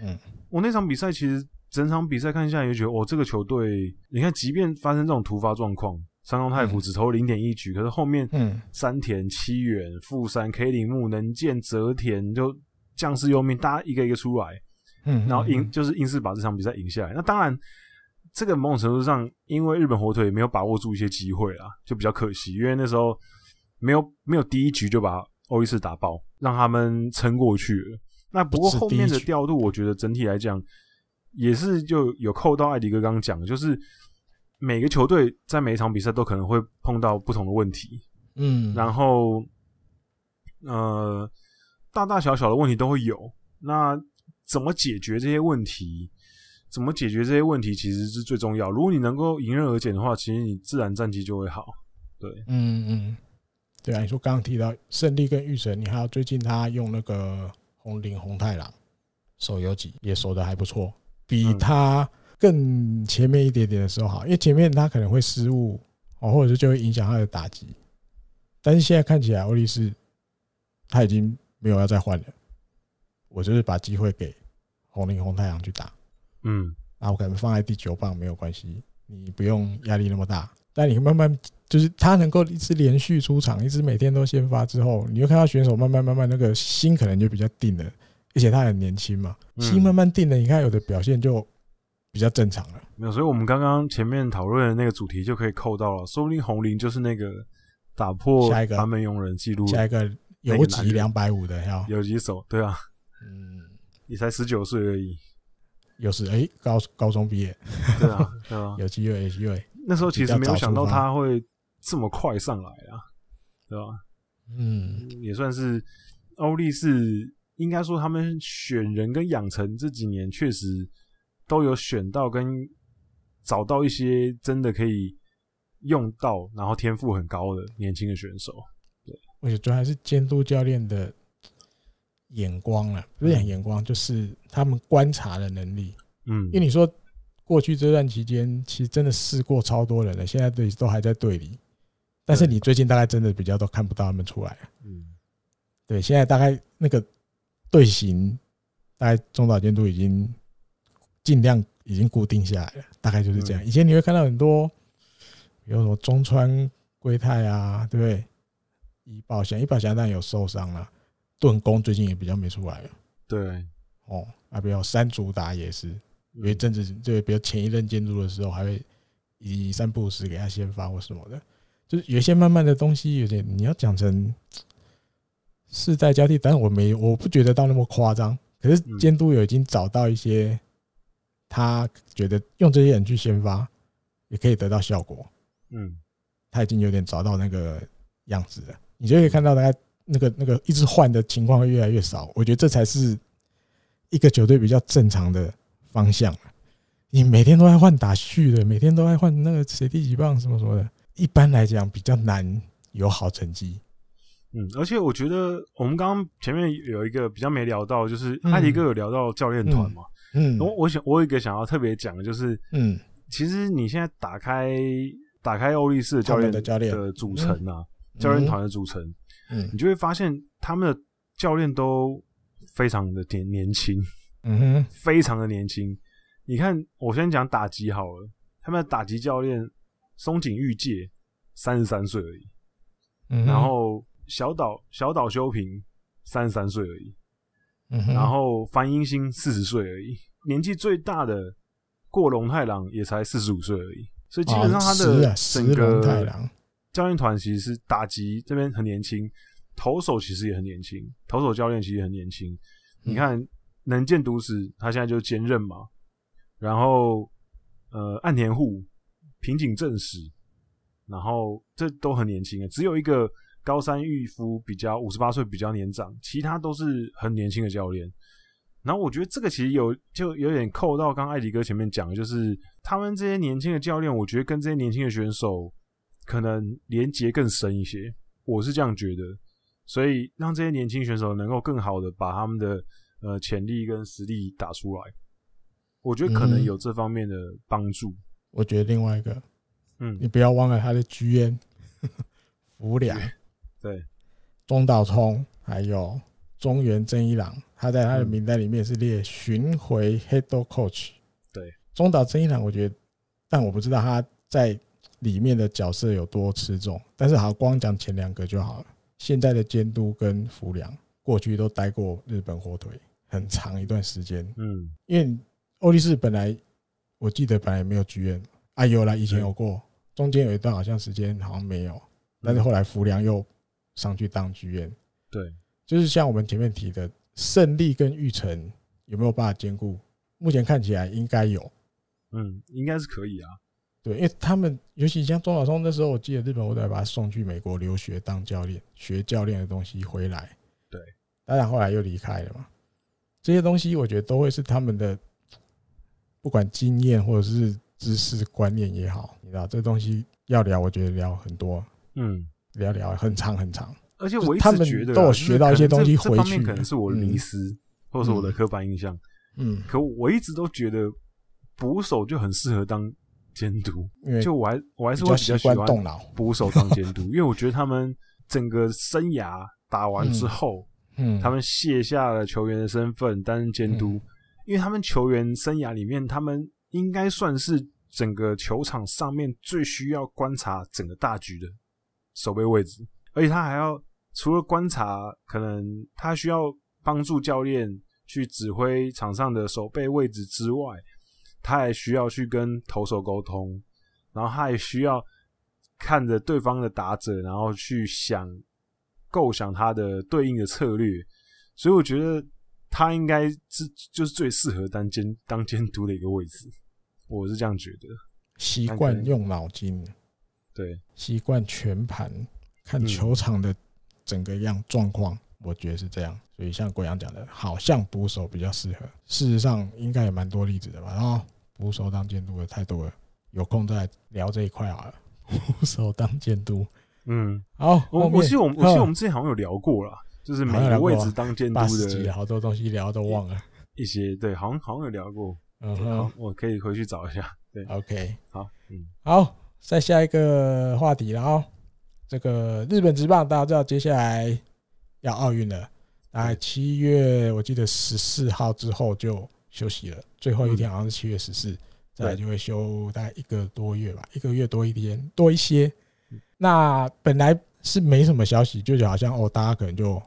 嗯，我那场比赛其实整场比赛看下来，就觉得哦，这个球队，你看，即便发生这种突发状况，三冈太辅只投了零点一局，可是后面，嗯，山田、七远、富山、K 铃木、能见、泽田就。将士优命，大家一个一个出来，嗯，然后赢就是硬是把这场比赛赢下来。那当然，这个某种程度上，因为日本火腿没有把握住一些机会啊，就比较可惜。因为那时候没有没有第一局就把欧力士打爆，让他们撑过去了。那不过后面的调度，我觉得整体来讲也是就有扣到艾迪哥刚刚讲的，就是每个球队在每一场比赛都可能会碰到不同的问题，嗯，然后呃。大大小小的问题都会有，那怎么解决这些问题？怎么解决这些问题其实是最重要。如果你能够迎刃而解的话，其实你自然战绩就会好。对，嗯嗯，对啊。你说刚刚提到胜利跟玉神，你还有最近他用那个红林红太狼手游级也守的还不错，比他更前面一点点的时候好，因为前面他可能会失误哦，或者是就会影响他的打击。但是现在看起来欧力士他已经。没有要再换了，我就是把机会给红林红太阳去打，嗯，那我可能放在第九棒没有关系，你不用压力那么大。但你慢慢就是他能够一直连续出场，一直每天都先发之后，你就看到选手慢慢慢慢那个心可能就比较定了，而且他很年轻嘛，心慢慢定了，你看有的表现就比较正常了。没有，所以我们刚刚前面讨论的那个主题就可以扣到了，说不定红林就是那个打破他们用人记录下一个。游击两百五的要。游击手，对啊，嗯，你才十九岁而已，又是哎高高中毕业，对啊，*laughs* 对啊，有机会，有机会。那时候其实没有想到他会这么快上来啊，对吧？嗯，也算是欧力士，应该说他们选人跟养成这几年确实都有选到跟找到一些真的可以用到，然后天赋很高的年轻的选手。我觉得主要还是监督教练的眼光了，不是讲眼光，就是他们观察的能力。嗯，因为你说过去这段期间，其实真的试过超多人了，现在队都还在队里，但是你最近大概真的比较都看不到他们出来。嗯，对，现在大概那个队形，大概中岛监督已经尽量已经固定下来了，大概就是这样。以前你会看到很多，比如说中川圭太啊，对不对？伊保祥，伊保祥当然有受伤了，盾弓最近也比较没出来了。对，哦，啊，比如三竹达也是，因为阵子对，比如前一任监督的时候，还会以三不五时给他先发或什么的，就是有些慢慢的东西，有点你要讲成世代交替，但是我没我不觉得到那么夸张。可是监督有已经找到一些，他觉得用这些人去先发也可以得到效果。嗯，他已经有点找到那个样子了。你就可以看到，大概那个那个一直换的情况会越来越少。我觉得这才是一个球队比较正常的方向。你每天都在换打序的，每天都在换那个谁第几棒什么什么的，一般来讲比较难有好成绩。嗯，而且我觉得我们刚刚前面有一个比较没聊到，就是艾迪哥有聊到教练团嘛。嗯，我我想我有一个想要特别讲的，就是嗯，其实你现在打开打开欧力士的教练的教练的组成啊，教练团的组成，嗯，你就会发现他们的教练都非常的年年轻，嗯哼，非常的年轻。你看，我先讲打击好了，他们的打击教练松井裕介三十三岁而已，嗯，然后。小岛小岛修平三十三岁而已，嗯、哼然后樊英兴四十岁而已，年纪最大的过龙太郎也才四十五岁而已，所以基本上他的整个教练团其实是打击这边很年轻，投手其实也很年轻，投手教练其实也很年轻。嗯、你看能见独史他现在就兼任嘛，然后呃岸田户、平井正史，然后这都很年轻啊，只有一个。高山裕夫比较五十八岁比较年长，其他都是很年轻的教练。然后我觉得这个其实有就有点扣到刚刚艾迪哥前面讲的，就是他们这些年轻的教练，我觉得跟这些年轻的选手可能连接更深一些。我是这样觉得，所以让这些年轻选手能够更好的把他们的呃潜力跟实力打出来，我觉得可能有这方面的帮助。嗯。我觉得另外一个，嗯，你不要忘了他的 GM *laughs* 福良。对，中岛聪还有中原真一郎，他在他的名单里面是列巡回 head coach。对，中岛真一郎，我觉得，但我不知道他在里面的角色有多吃重。但是好，光讲前两个就好了。现在的监督跟福良，过去都待过日本火腿很长一段时间。嗯，因为欧力士本来我记得本来没有剧院啊，有啦，以前有过，中间有一段好像时间好像没有，但是后来福良又。上去当剧院，对，就是像我们前面提的，胜利跟玉成有没有办法兼顾？目前看起来应该有，嗯，应该是可以啊。对，因为他们尤其像钟小松那时候，我记得日本我都要把他送去美国留学当教练，学教练的东西回来。对，当然后来又离开了嘛。这些东西我觉得都会是他们的，不管经验或者是知识观念也好，你知道这东西要聊，我觉得聊很多，嗯。聊聊很长很长，而且我一直觉得都有学到一些东西回去。可能是我的迷思，或者是我的刻板印象。嗯，可我一直都觉得捕手就很适合当监督，就我还我还是会比较喜欢动脑。捕手当监督，*laughs* 因为我觉得他们整个生涯打完之后，嗯，他们卸下了球员的身份担任监督，因为他们球员生涯里面，他们应该算是整个球场上面最需要观察整个大局的。守备位置，而且他还要除了观察，可能他需要帮助教练去指挥场上的守备位置之外，他还需要去跟投手沟通，然后他也需要看着对方的打者，然后去想构想他的对应的策略。所以我觉得他应该是就是最适合当监当监督的一个位置，我是这样觉得。习惯用脑筋。对，习惯全盘看球场的整个样状况，我觉得是这样。所以像国阳讲的，好像捕手比较适合。事实上，应该也蛮多例子的吧？然后捕手当监督的太多了，有空再聊这一块好了。*laughs* 捕手当监督，嗯，好，我我记得我们我记得我们之前好像有聊过了，就是每个位置当监督的，好多东西聊都忘了。一些对，好像好像有聊过。嗯好，我可以回去找一下。对，OK，好，嗯，好。再下一个话题，了哦这个日本职棒，大家知道接下来要奥运了，大概七月，我记得十四号之后就休息了，最后一天好像是七月十四，再来就会休大概一个多月吧，一个月多一天多一些。那本来是没什么消息，就好像哦，大家可能就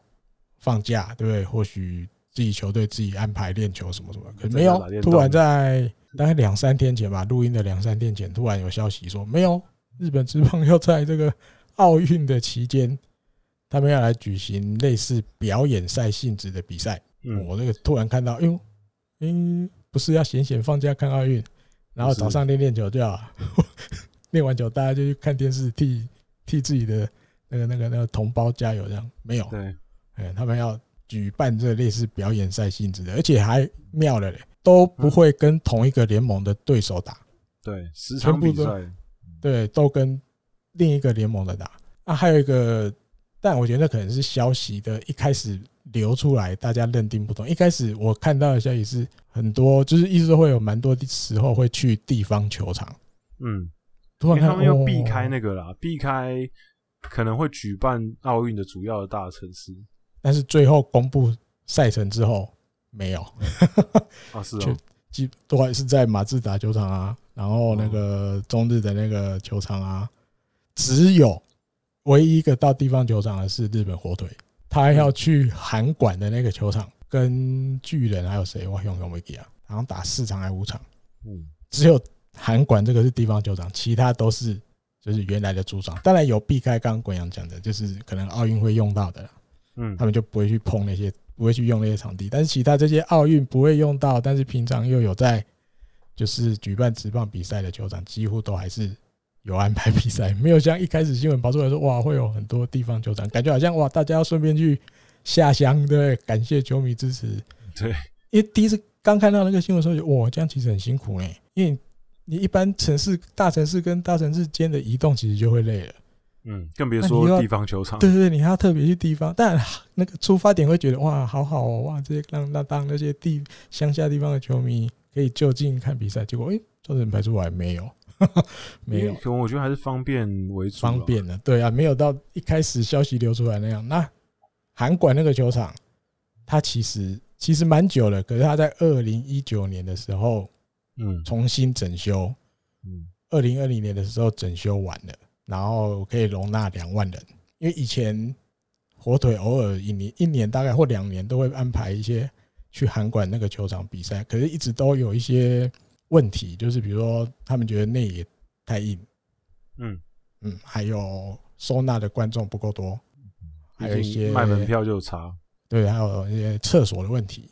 放假，对不对？或许自己球队自己安排练球什么什么，可没有，突然在。大概两三天前吧，录音的两三天前，突然有消息说，没有日本之棒要在这个奥运的期间他们要来举行类似表演赛性质的比赛。嗯，我那个突然看到，哎呦，嗯，不是要闲闲放假看奥运，然后早上练练球就好，*laughs* 练完球大家就去看电视，替替自己的那个那个那个同胞加油，这样没有？对，哎，他们要举办这类似表演赛性质的，而且还妙了嘞，都不会跟同一个联盟的对手打，对，十场比赛，对，都跟另一个联盟的打。啊，还有一个。但我觉得可能是消息的一开始流出来，大家认定不同。一开始我看到的消息是很多，就是意思说会有蛮多的时候会去地方球场。嗯，突然他们要避开那个啦，避开可能会举办奥运的主要的大城市。但是最后公布赛程之后，没有 *laughs* 啊，是哦，基都还是在马自达球场啊，然后那个中日的那个球场啊，只有。唯一一个到地方球场的是日本火腿，他要去函馆的那个球场跟巨人还有谁？我用用没记啊，好像打四场还是五场？嗯，只有函馆这个是地方球场，其他都是就是原来的主场。当然有避开刚刚滚阳讲的，就是可能奥运会用到的，嗯，他们就不会去碰那些，不会去用那些场地。但是其他这些奥运不会用到，但是平常又有在就是举办职棒比赛的球场，几乎都还是。有安排比赛，没有像一开始新闻跑出来说，哇，会有很多地方球场，感觉好像哇，大家要顺便去下乡，对，感谢球迷支持，*laughs* 对，因为第一次刚看到那个新闻时候，就哇，这样其实很辛苦哎，因为你一般城市大城市跟大城市间的移动，其实就会累了，嗯，更别说地方球场，对对对，你还要特别去地方，但 *laughs* 那个出发点会觉得哇，好好哦，哇，这些让那当那些地乡下地方的球迷可以就近看比赛，结果哎，造成排出来没有。*laughs* 没有，可能我觉得还是方便为主。方便的，对啊，没有到一开始消息流出来那样。那韩馆那个球场，它其实其实蛮久了，可是它在二零一九年的时候，嗯，重新整修，嗯，二零二零年的时候整修完了，然后可以容纳两万人。因为以前火腿偶尔一年一年大概或两年都会安排一些去韩馆那个球场比赛，可是一直都有一些。问题就是，比如说他们觉得内野太硬，嗯嗯，还有收纳的观众不够多，还有一些卖门票就差，对，还有一些厕所的问题。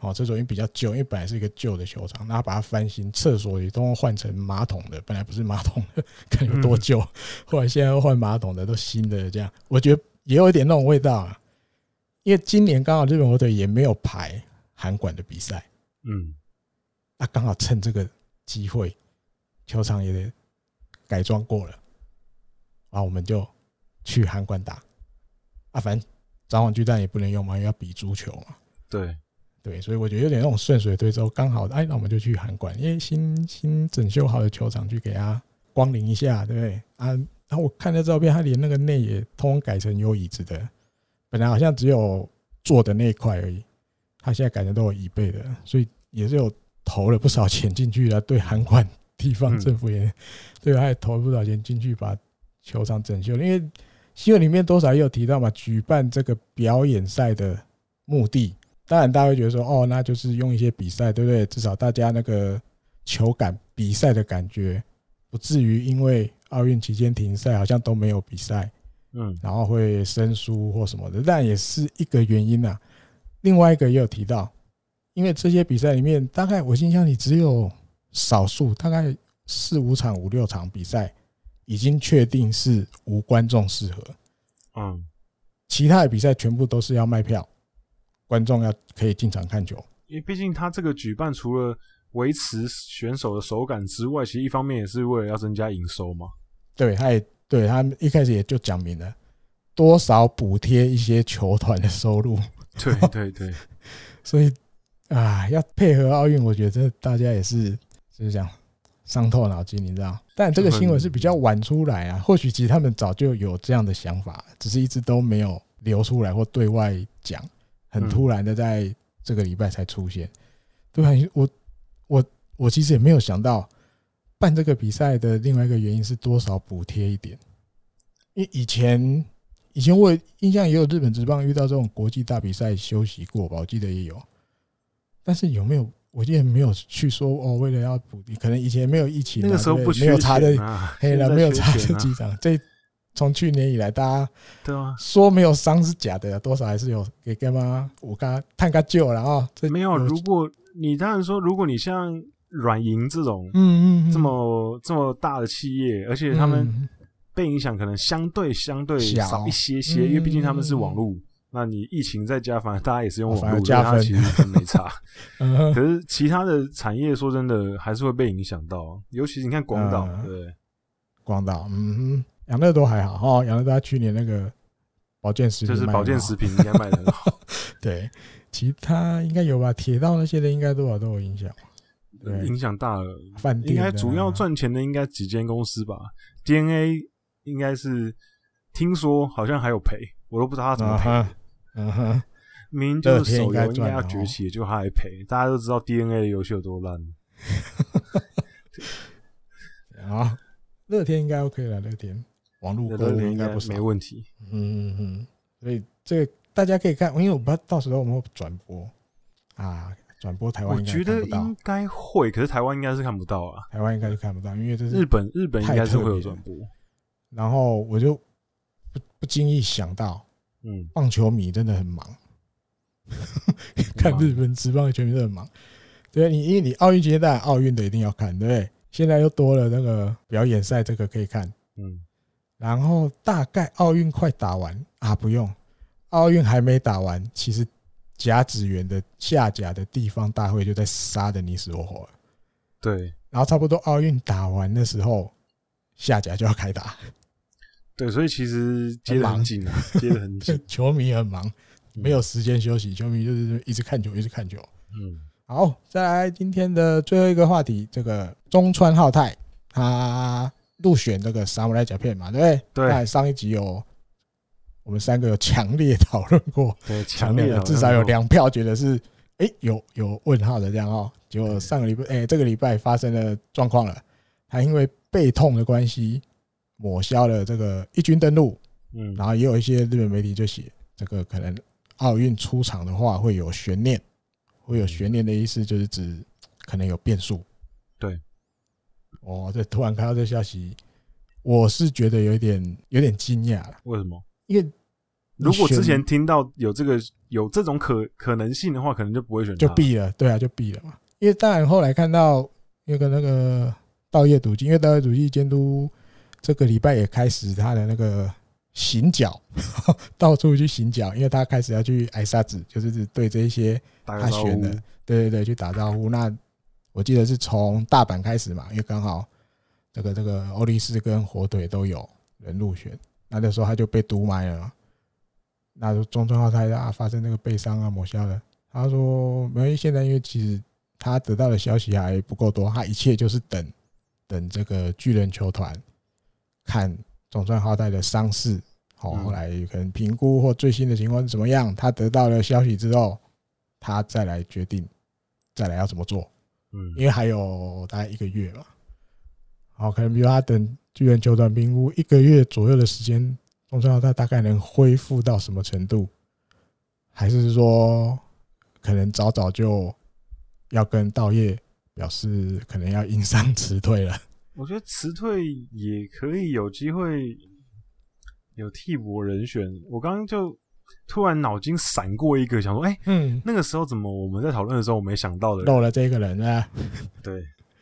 哦，厕所因为比较旧，因为本来是一个旧的球场，然后把它翻新，厕所也都换成马桶的，本来不是马桶的，看有多旧。后来现在换马桶的都新的，这样我觉得也有一点那种味道啊。因为今年刚好日本火腿也没有排韩馆的比赛，嗯。那刚好趁这个机会，球场也改装过了，然后我们就去韩馆打。啊，反正札幌巨蛋也不能用嘛，因为要比足球嘛。对对，所以我觉得有点那种顺水推舟，刚好哎，那我们就去韩馆，因为新新整修好的球场去给他光临一下，对不对？啊，然后我看那照片，他连那个内也通改成有椅子的，本来好像只有坐的那一块而已，他现在改成都有椅背的，所以也是有。投了不少钱进去了，对韩馆地方政府也对，还投了不少钱进去把球场整修。因为新闻里面多少也有提到嘛，举办这个表演赛的目的，当然大家会觉得说，哦，那就是用一些比赛，对不对？至少大家那个球感、比赛的感觉，不至于因为奥运期间停赛，好像都没有比赛，嗯，然后会生疏或什么的，但也是一个原因呐。另外一个也有提到。因为这些比赛里面，大概我印象里只有少数，大概四五场、五六场比赛已经确定是无观众适合。嗯，其他的比赛全部都是要卖票，观众要可以进场看球。因为毕竟他这个举办除了维持选手的手感之外，其实一方面也是为了要增加营收嘛。对，他也对他一开始也就讲明了多少补贴一些球团的收入。对对对，*laughs* 所以。啊，要配合奥运，我觉得大家也是就是这样伤透脑筋，你知道？但这个新闻是比较晚出来啊，或许其实他们早就有这样的想法，只是一直都没有流出来或对外讲，很突然的在这个礼拜才出现。对啊，我我我其实也没有想到办这个比赛的另外一个原因是多少补贴一点，因为以前以前我印象也有日本职棒遇到这种国际大比赛休息过吧，我记得也有。但是有没有？我记得没有去说哦，为了要补，可能以前没有疫情，那个时候不没有查的黑了，*laughs* 没有查的机场。这从去年以来，大家对啊，说没有伤是假的，多少还是有给干嘛？我刚刚探个旧了啊，没有。如果你当然说，如果你像软银这种，嗯嗯，这么这么大的企业，而且他们被影响可能相对相对少一些些，因为毕竟他们是网络。那你疫情在家，反正大家也是用网络，加分其实没差。*laughs* 可是其他的产业，说真的，还是会被影响到。尤其是你看广岛，对，广岛，嗯，养乐多还好哈，养乐多去年那个保健食品就是保健食品应该卖的很好。*laughs* 对，其他应该有吧？铁道那些的应该多少都有影响。对，影响大了。饭店应该主要赚钱的应该几间公司吧？DNA 应该是听说好像还有赔，我都不知道他怎么赔。嗯哼，明就是手游应该要崛起，就他还赔。大家都知道 DNA 的游戏有多烂。啊，乐天应该 OK 了，乐天网络购物应该不是没问题。嗯嗯嗯，所以这个大家可以看，因为我不知道到时候我们会转播啊，转播台湾。我觉得应该会，可是台湾应该是看不到啊。台湾应该是看不到，因为这是日本，日本应该是会有转播。然后我就不不经意想到。嗯，棒球迷真的很忙，*laughs* 看日本职棒的球迷真的很忙。对，你因为你奥运阶段，奥运的一定要看，对不对？现在又多了那个表演赛，这个可以看。嗯，然后大概奥运快打完啊，不用，奥运还没打完，其实甲子园的下甲的地方大会就在杀的你死我活。对，然后差不多奥运打完的时候，下甲就要开打。对，所以其实接得很紧啊，接得很紧。*laughs* 球迷很忙，没有时间休息。球迷就是一直看球，一直看球。嗯，好，再来今天的最后一个话题，这个中川浩太他入选这个萨姆来甲片嘛，对不对？对。在上一集有我们三个有强烈讨论过，*laughs* 对，强烈的，至少有两票觉得是哎有有问号的这样哦。结果上个礼拜哎这个礼拜发生了状况了，他因为背痛的关系。抹消了这个一军登陆，嗯，然后也有一些日本媒体就写，这个可能奥运出场的话会有悬念，会有悬念的意思就是指可能有变数。对，哦，这突然看到这消息，我是觉得有点有点惊讶了。为什么？因为如果之前听到有这个有这种可可能性的话，可能就不会选，就毙了。对啊，就毙了嘛。因为当然后来看到那个那个道业笃纪，因为道业笃纪监督。这个礼拜也开始他的那个行脚，*laughs* 到处去行脚，因为他开始要去挨沙子，就是对这些他选的，对对对，去打招呼。那我记得是从大阪开始嘛，因为刚好这个这个欧力士跟火腿都有人入选，那那时候他就被读卖了。那就中村浩太啊发生那个背伤啊抹消了，他说没关系，现在因为其实他得到的消息还不够多，他一切就是等等这个巨人球团。看总算浩太的伤势，好，后来可能评估或最新的情况是怎么样，他得到了消息之后，他再来决定，再来要怎么做。嗯，因为还有大概一个月吧，好，可能比如他等巨人球团评估一个月左右的时间，中川浩太大概能恢复到什么程度，还是说可能早早就要跟道业表示可能要因伤辞退了。我觉得辞退也可以有机会有替补人选。我刚刚就突然脑筋闪过一个，想说，哎，嗯，那个时候怎么我们在讨论的时候我没想到的，漏了这个人啊？对。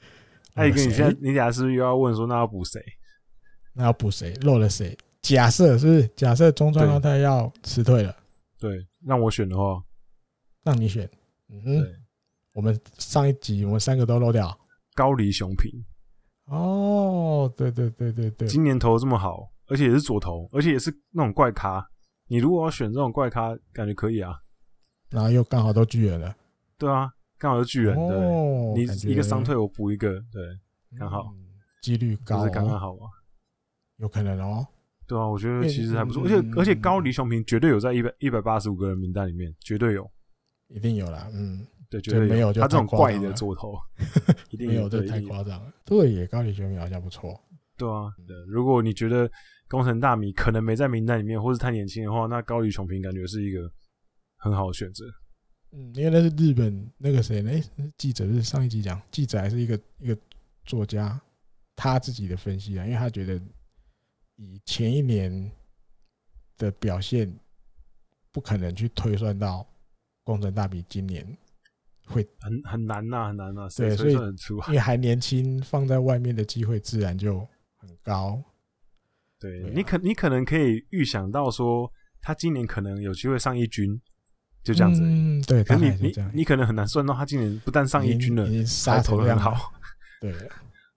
*laughs* 艾哥，你现在你等下是不是又要问说，那要补谁？那要补谁？漏了谁？假设是不是？假设中川浩太要辞退了，对，让我选的话，让你选。嗯哼，我们上一集我们三个都漏掉，高梨雄平。哦，对对对对对，今年投的这么好，而且也是左投，而且也是那种怪咖。你如果要选这种怪咖，感觉可以啊。然后又刚好都巨人了，对啊，刚好是巨人。对，哦、你一个伤退，我补一个，对，刚好，几、嗯、率高、哦，是刚刚好啊。有可能哦。对啊，我觉得其实还不错，而且、嗯、而且高梨雄平绝对有在一百一百八十五个人名单里面，绝对有，一定有啦，嗯。对，绝对没有，他这种怪的左投，一定没有，这太夸张了。对，也高梨雄平好像不错。对啊，对，如果你觉得工程大米可能没在名单里面，或是太年轻的话，那高梨雄平感觉是一个很好的选择。嗯，因为那是日本那个谁呢？哎，记者是上一集讲记者还是一个一个作家，他自己的分析啊，因为他觉得以前一年的表现，不可能去推算到工程大米今年会很很难呐，很难呐、啊。对，所以因为还年轻，放在外面的机会自然就很高。对，你可你可能可以预想到说，他今年可能有机会上一军，就这样子。嗯，对，可你你你可能很难算到他今年不但上一军了，杀头很好。*laughs* 对，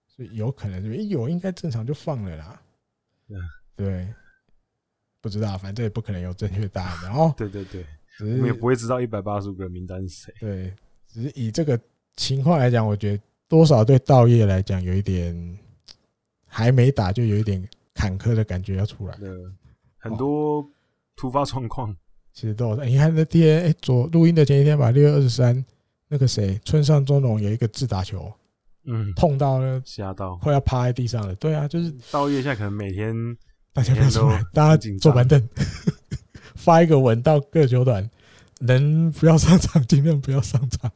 所以有可能就有应该正常就放了啦。嗯，对，不知道，反正也不可能有正确答案。然后，对对对，我们也不会知道一百八十五个名单是谁。对，只是以这个情况来讲，我觉得多少对道业来讲有一点还没打就有一点坎坷的感觉要出来。对，很多突发状况，其实都有。你看那天，哎，昨录音的前一天吧，六月二十三，那个谁，村上宗隆有一个自打球。嗯，痛到了，吓到，快要趴在地上了。对啊，就是道业现在可能每天大家都出来，大家坐板凳，*laughs* 发一个文到各球团，能不要上场尽量不要上场。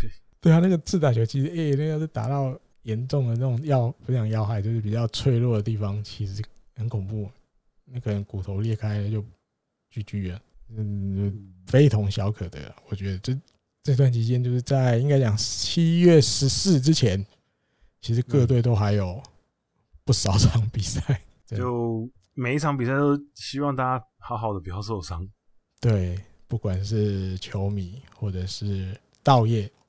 对，对啊，那个自打球其实，哎，那要是打到严重的那种要不想要害，就是比较脆弱的地方，其实很恐怖。那可能骨头裂开就 GG 了，嗯，非同小可的。我觉得这。这段期间就是在应该讲七月十四之前，其实各队都还有不少场比赛，就每一场比赛都希望大家好好的不要受伤。对，不管是球迷或者是稻叶，好，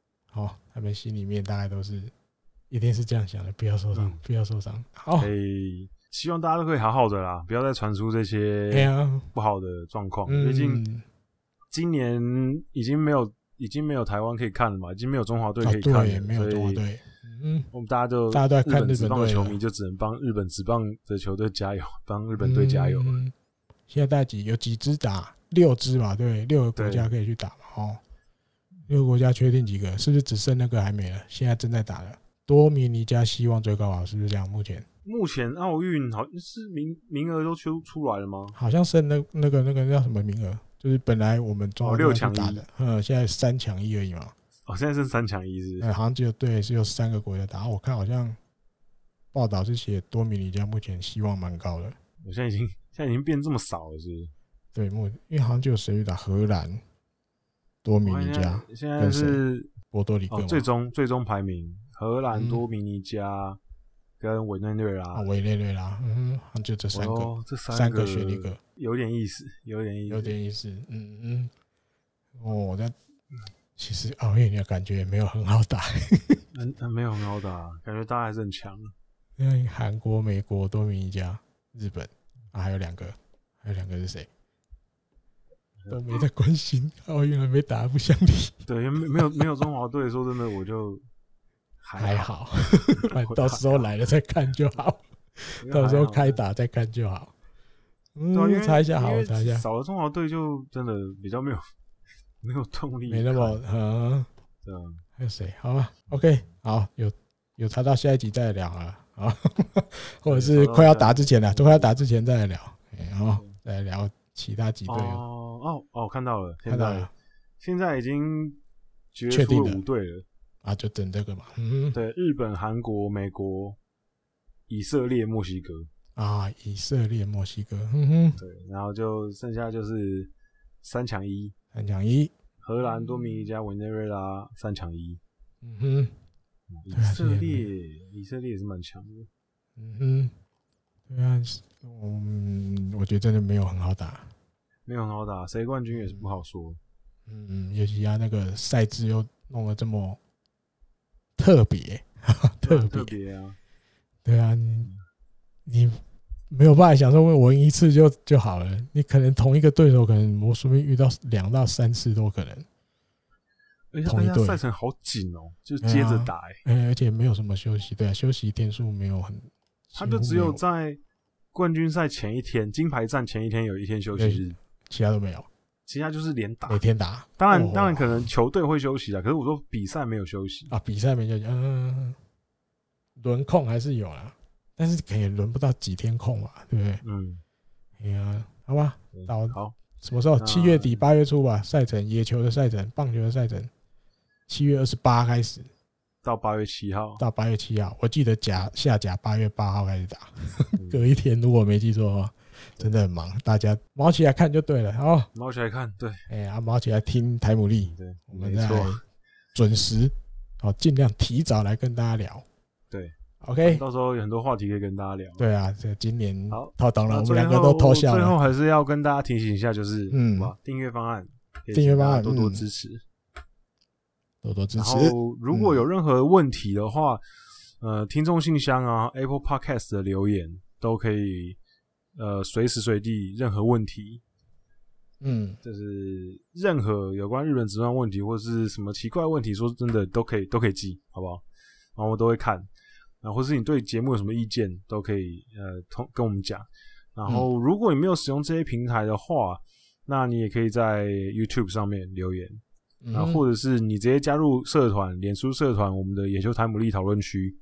他们心里面大概都是一定是这样想的，不要受伤，不要受伤。好，可以希望大家都可以好好的啦，不要再传出这些不好的状况。毕竟今年已经没有。已经没有台湾可以看了嘛，已经没有中华队可以看了，对，没有中华队。嗯，我们大家就大家都在看日本棒的球迷，就只能帮日本职棒的球队加油，帮日本队加油。嗯，现在大概几有几支打？六支吧，对，六个国家可以去打嘛。哦，六个国家确定几个？是不是只剩那个还没了？现在正在打了多米尼加希望最高啊，是不是这样？目前目前奥运好像是名名额都出出来了吗？好像剩那那个那个叫什么名额？就是本来我们中国六强打的，嗯，现在三强一而已嘛。哦，现在剩三强一是？哎，好像只有对，只有三个国家打。我看好像报道是写多米尼加目前希望蛮高的。我现在已经现在已经变这么少了，是不是？对，目因为好像只有谁打荷兰、多米尼加，现在是波多黎各。最终最终排名，荷兰、多米尼加。跟委内瑞拉啊，委内瑞拉，嗯，就这三个，哦、这三个选一个，有点意思，有点意思，有点意思，嗯嗯。哦，那其实奥运的感觉也没有很好打，*laughs* 嗯嗯，没有很好打，感觉大家还是很强。因为韩国、美国、多米尼加、日本啊，还有两个，还有两个是谁？都没在关心奥运，还没打，不想理。对，没没有没有中华队，说真的，我就。还好，到时候来了再看就好。到时候开打再看就好。嗯，查一下好，我查一下。少了中华队就真的比较没有没有动力，没那么嗯。这样还有谁？好吧，OK，好，有有查到下一集再来聊啊，啊，或者是快要打之前了，都快要打之前再来聊，然后再来聊其他几队。哦哦哦，看到了，看到了，现在已经决定了。五队了。啊，就等这个嘛。嗯，对，日本、韩国、美国、以色列、墨西哥。啊，以色列、墨西哥，嗯哼，对，然后就剩下就是三强一，三强一，荷兰、多米尼加、委内瑞拉，三强一，嗯哼，以色列，以色列也是蛮强的，嗯哼，对啊，嗯，我觉得真的没有很好打，没有很好打，谁冠军也是不好说，嗯嗯，尤其他那个赛制又弄得这么。特别，*laughs* 特别啊！对啊，你你没有办法想说，我赢一次就就好了。你可能同一个对手，可能我说不定遇到两到三次都可能。同一队赛程好紧哦，就接着打哎，而且没有什么休息，对啊，休息天数没有很，他就只有在冠军赛前一天、金牌战前一天有一天休息日，其他都没有。其他就是连打，每天打。当然，当然可能球队会休息啊。可是我说比赛没有休息啊，比赛没休息。嗯，轮空还是有啦，但是可以轮不到几天空嘛，对不对？嗯，哎呀，好吧，到好什么时候？七月底八月初吧。赛程，野球的赛程，棒球的赛程，七月二十八开始。到八月七号，到八月七号，我记得甲下甲八月八号开始打，*laughs* 隔一天，如果没记错的话，真的很忙，大家忙起来看就对了哦，忙起来看，对，哎呀，忙起来听台姆利，对，我们在准时，好，尽量提早来跟大家聊，对，OK，到时候有很多话题可以跟大家聊，对啊，这今年好，套当了，我们两个都偷笑了，最后还是要跟大家提醒一下，就是嗯，订阅方案，订阅方案多多支持。多多支持。然后，如果有任何问题的话，嗯、呃，听众信箱啊，Apple Podcast 的留言都可以，呃，随时随地任何问题，嗯，就是任何有关日本职棒问题或是什么奇怪问题，说真的都可以都可以寄，好不好？然后我都会看，然后或是你对节目有什么意见，都可以呃通跟我们讲。然后，如果你没有使用这些平台的话，那你也可以在 YouTube 上面留言。啊，或者是你直接加入社团，脸书社团，我们的野球台姆利讨论区，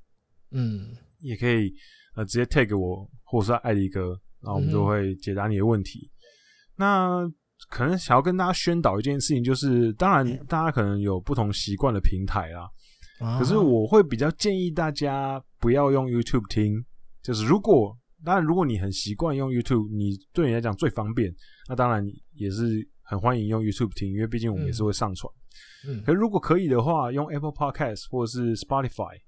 嗯，也可以呃直接 tag 我，或者是艾迪哥，然后我们就会解答你的问题。那可能想要跟大家宣导一件事情，就是当然大家可能有不同习惯的平台啦，可是我会比较建议大家不要用 YouTube 听，就是如果当然如果你很习惯用 YouTube，你对你来讲最方便，那当然也是。很欢迎用 YouTube 听，因为毕竟我们也是会上传。嗯，可是如果可以的话，用 Apple Podcast 或者是 Spotify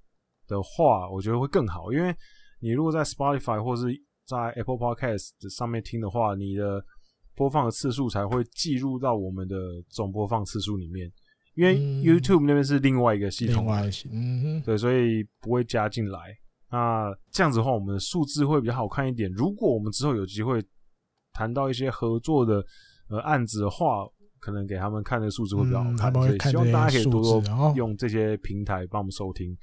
的话，我觉得会更好。因为你如果在 Spotify 或是在 Apple Podcast 上面听的话，你的播放的次数才会计入到我们的总播放次数里面。因为 YouTube 那边是另外一个系统，嗯哼，对，所以不会加进来。那这样子的话，我们的数字会比较好看一点。如果我们之后有机会谈到一些合作的。呃，案子的话，可能给他们看的数字会比较好看，所以希望大家可以多多用这些平台帮我们收听。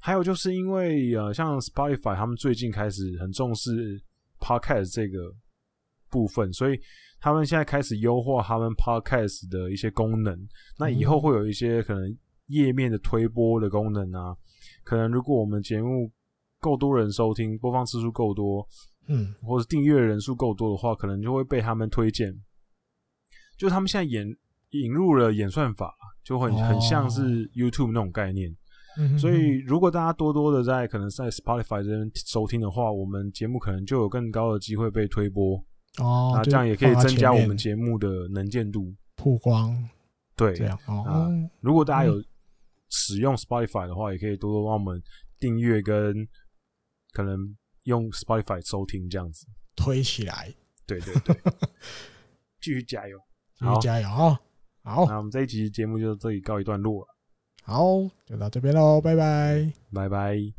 还有就是因为呃，像 Spotify 他们最近开始很重视 Podcast 这个部分，所以他们现在开始优化他们 Podcast 的一些功能。那以后会有一些可能页面的推播的功能啊，可能如果我们节目够多人收听，播放次数够多，嗯，或者订阅人数够多的话，可能就会被他们推荐。就他们现在演引入了演算法，就很很像是 YouTube 那种概念。哦、所以如果大家多多的在可能在 Spotify 这边收听的话，我们节目可能就有更高的机会被推播。哦，那这样也可以增加我们节目的能见度、曝光。对，这样哦、啊。如果大家有使用 Spotify 的话，也可以多多帮我们订阅跟可能用 Spotify 收听这样子推起来。对对对，*laughs* 继续加油。继续，加油啊！好，那我们这一集节目就这里告一段落了。好，就到这边喽，拜拜，拜拜。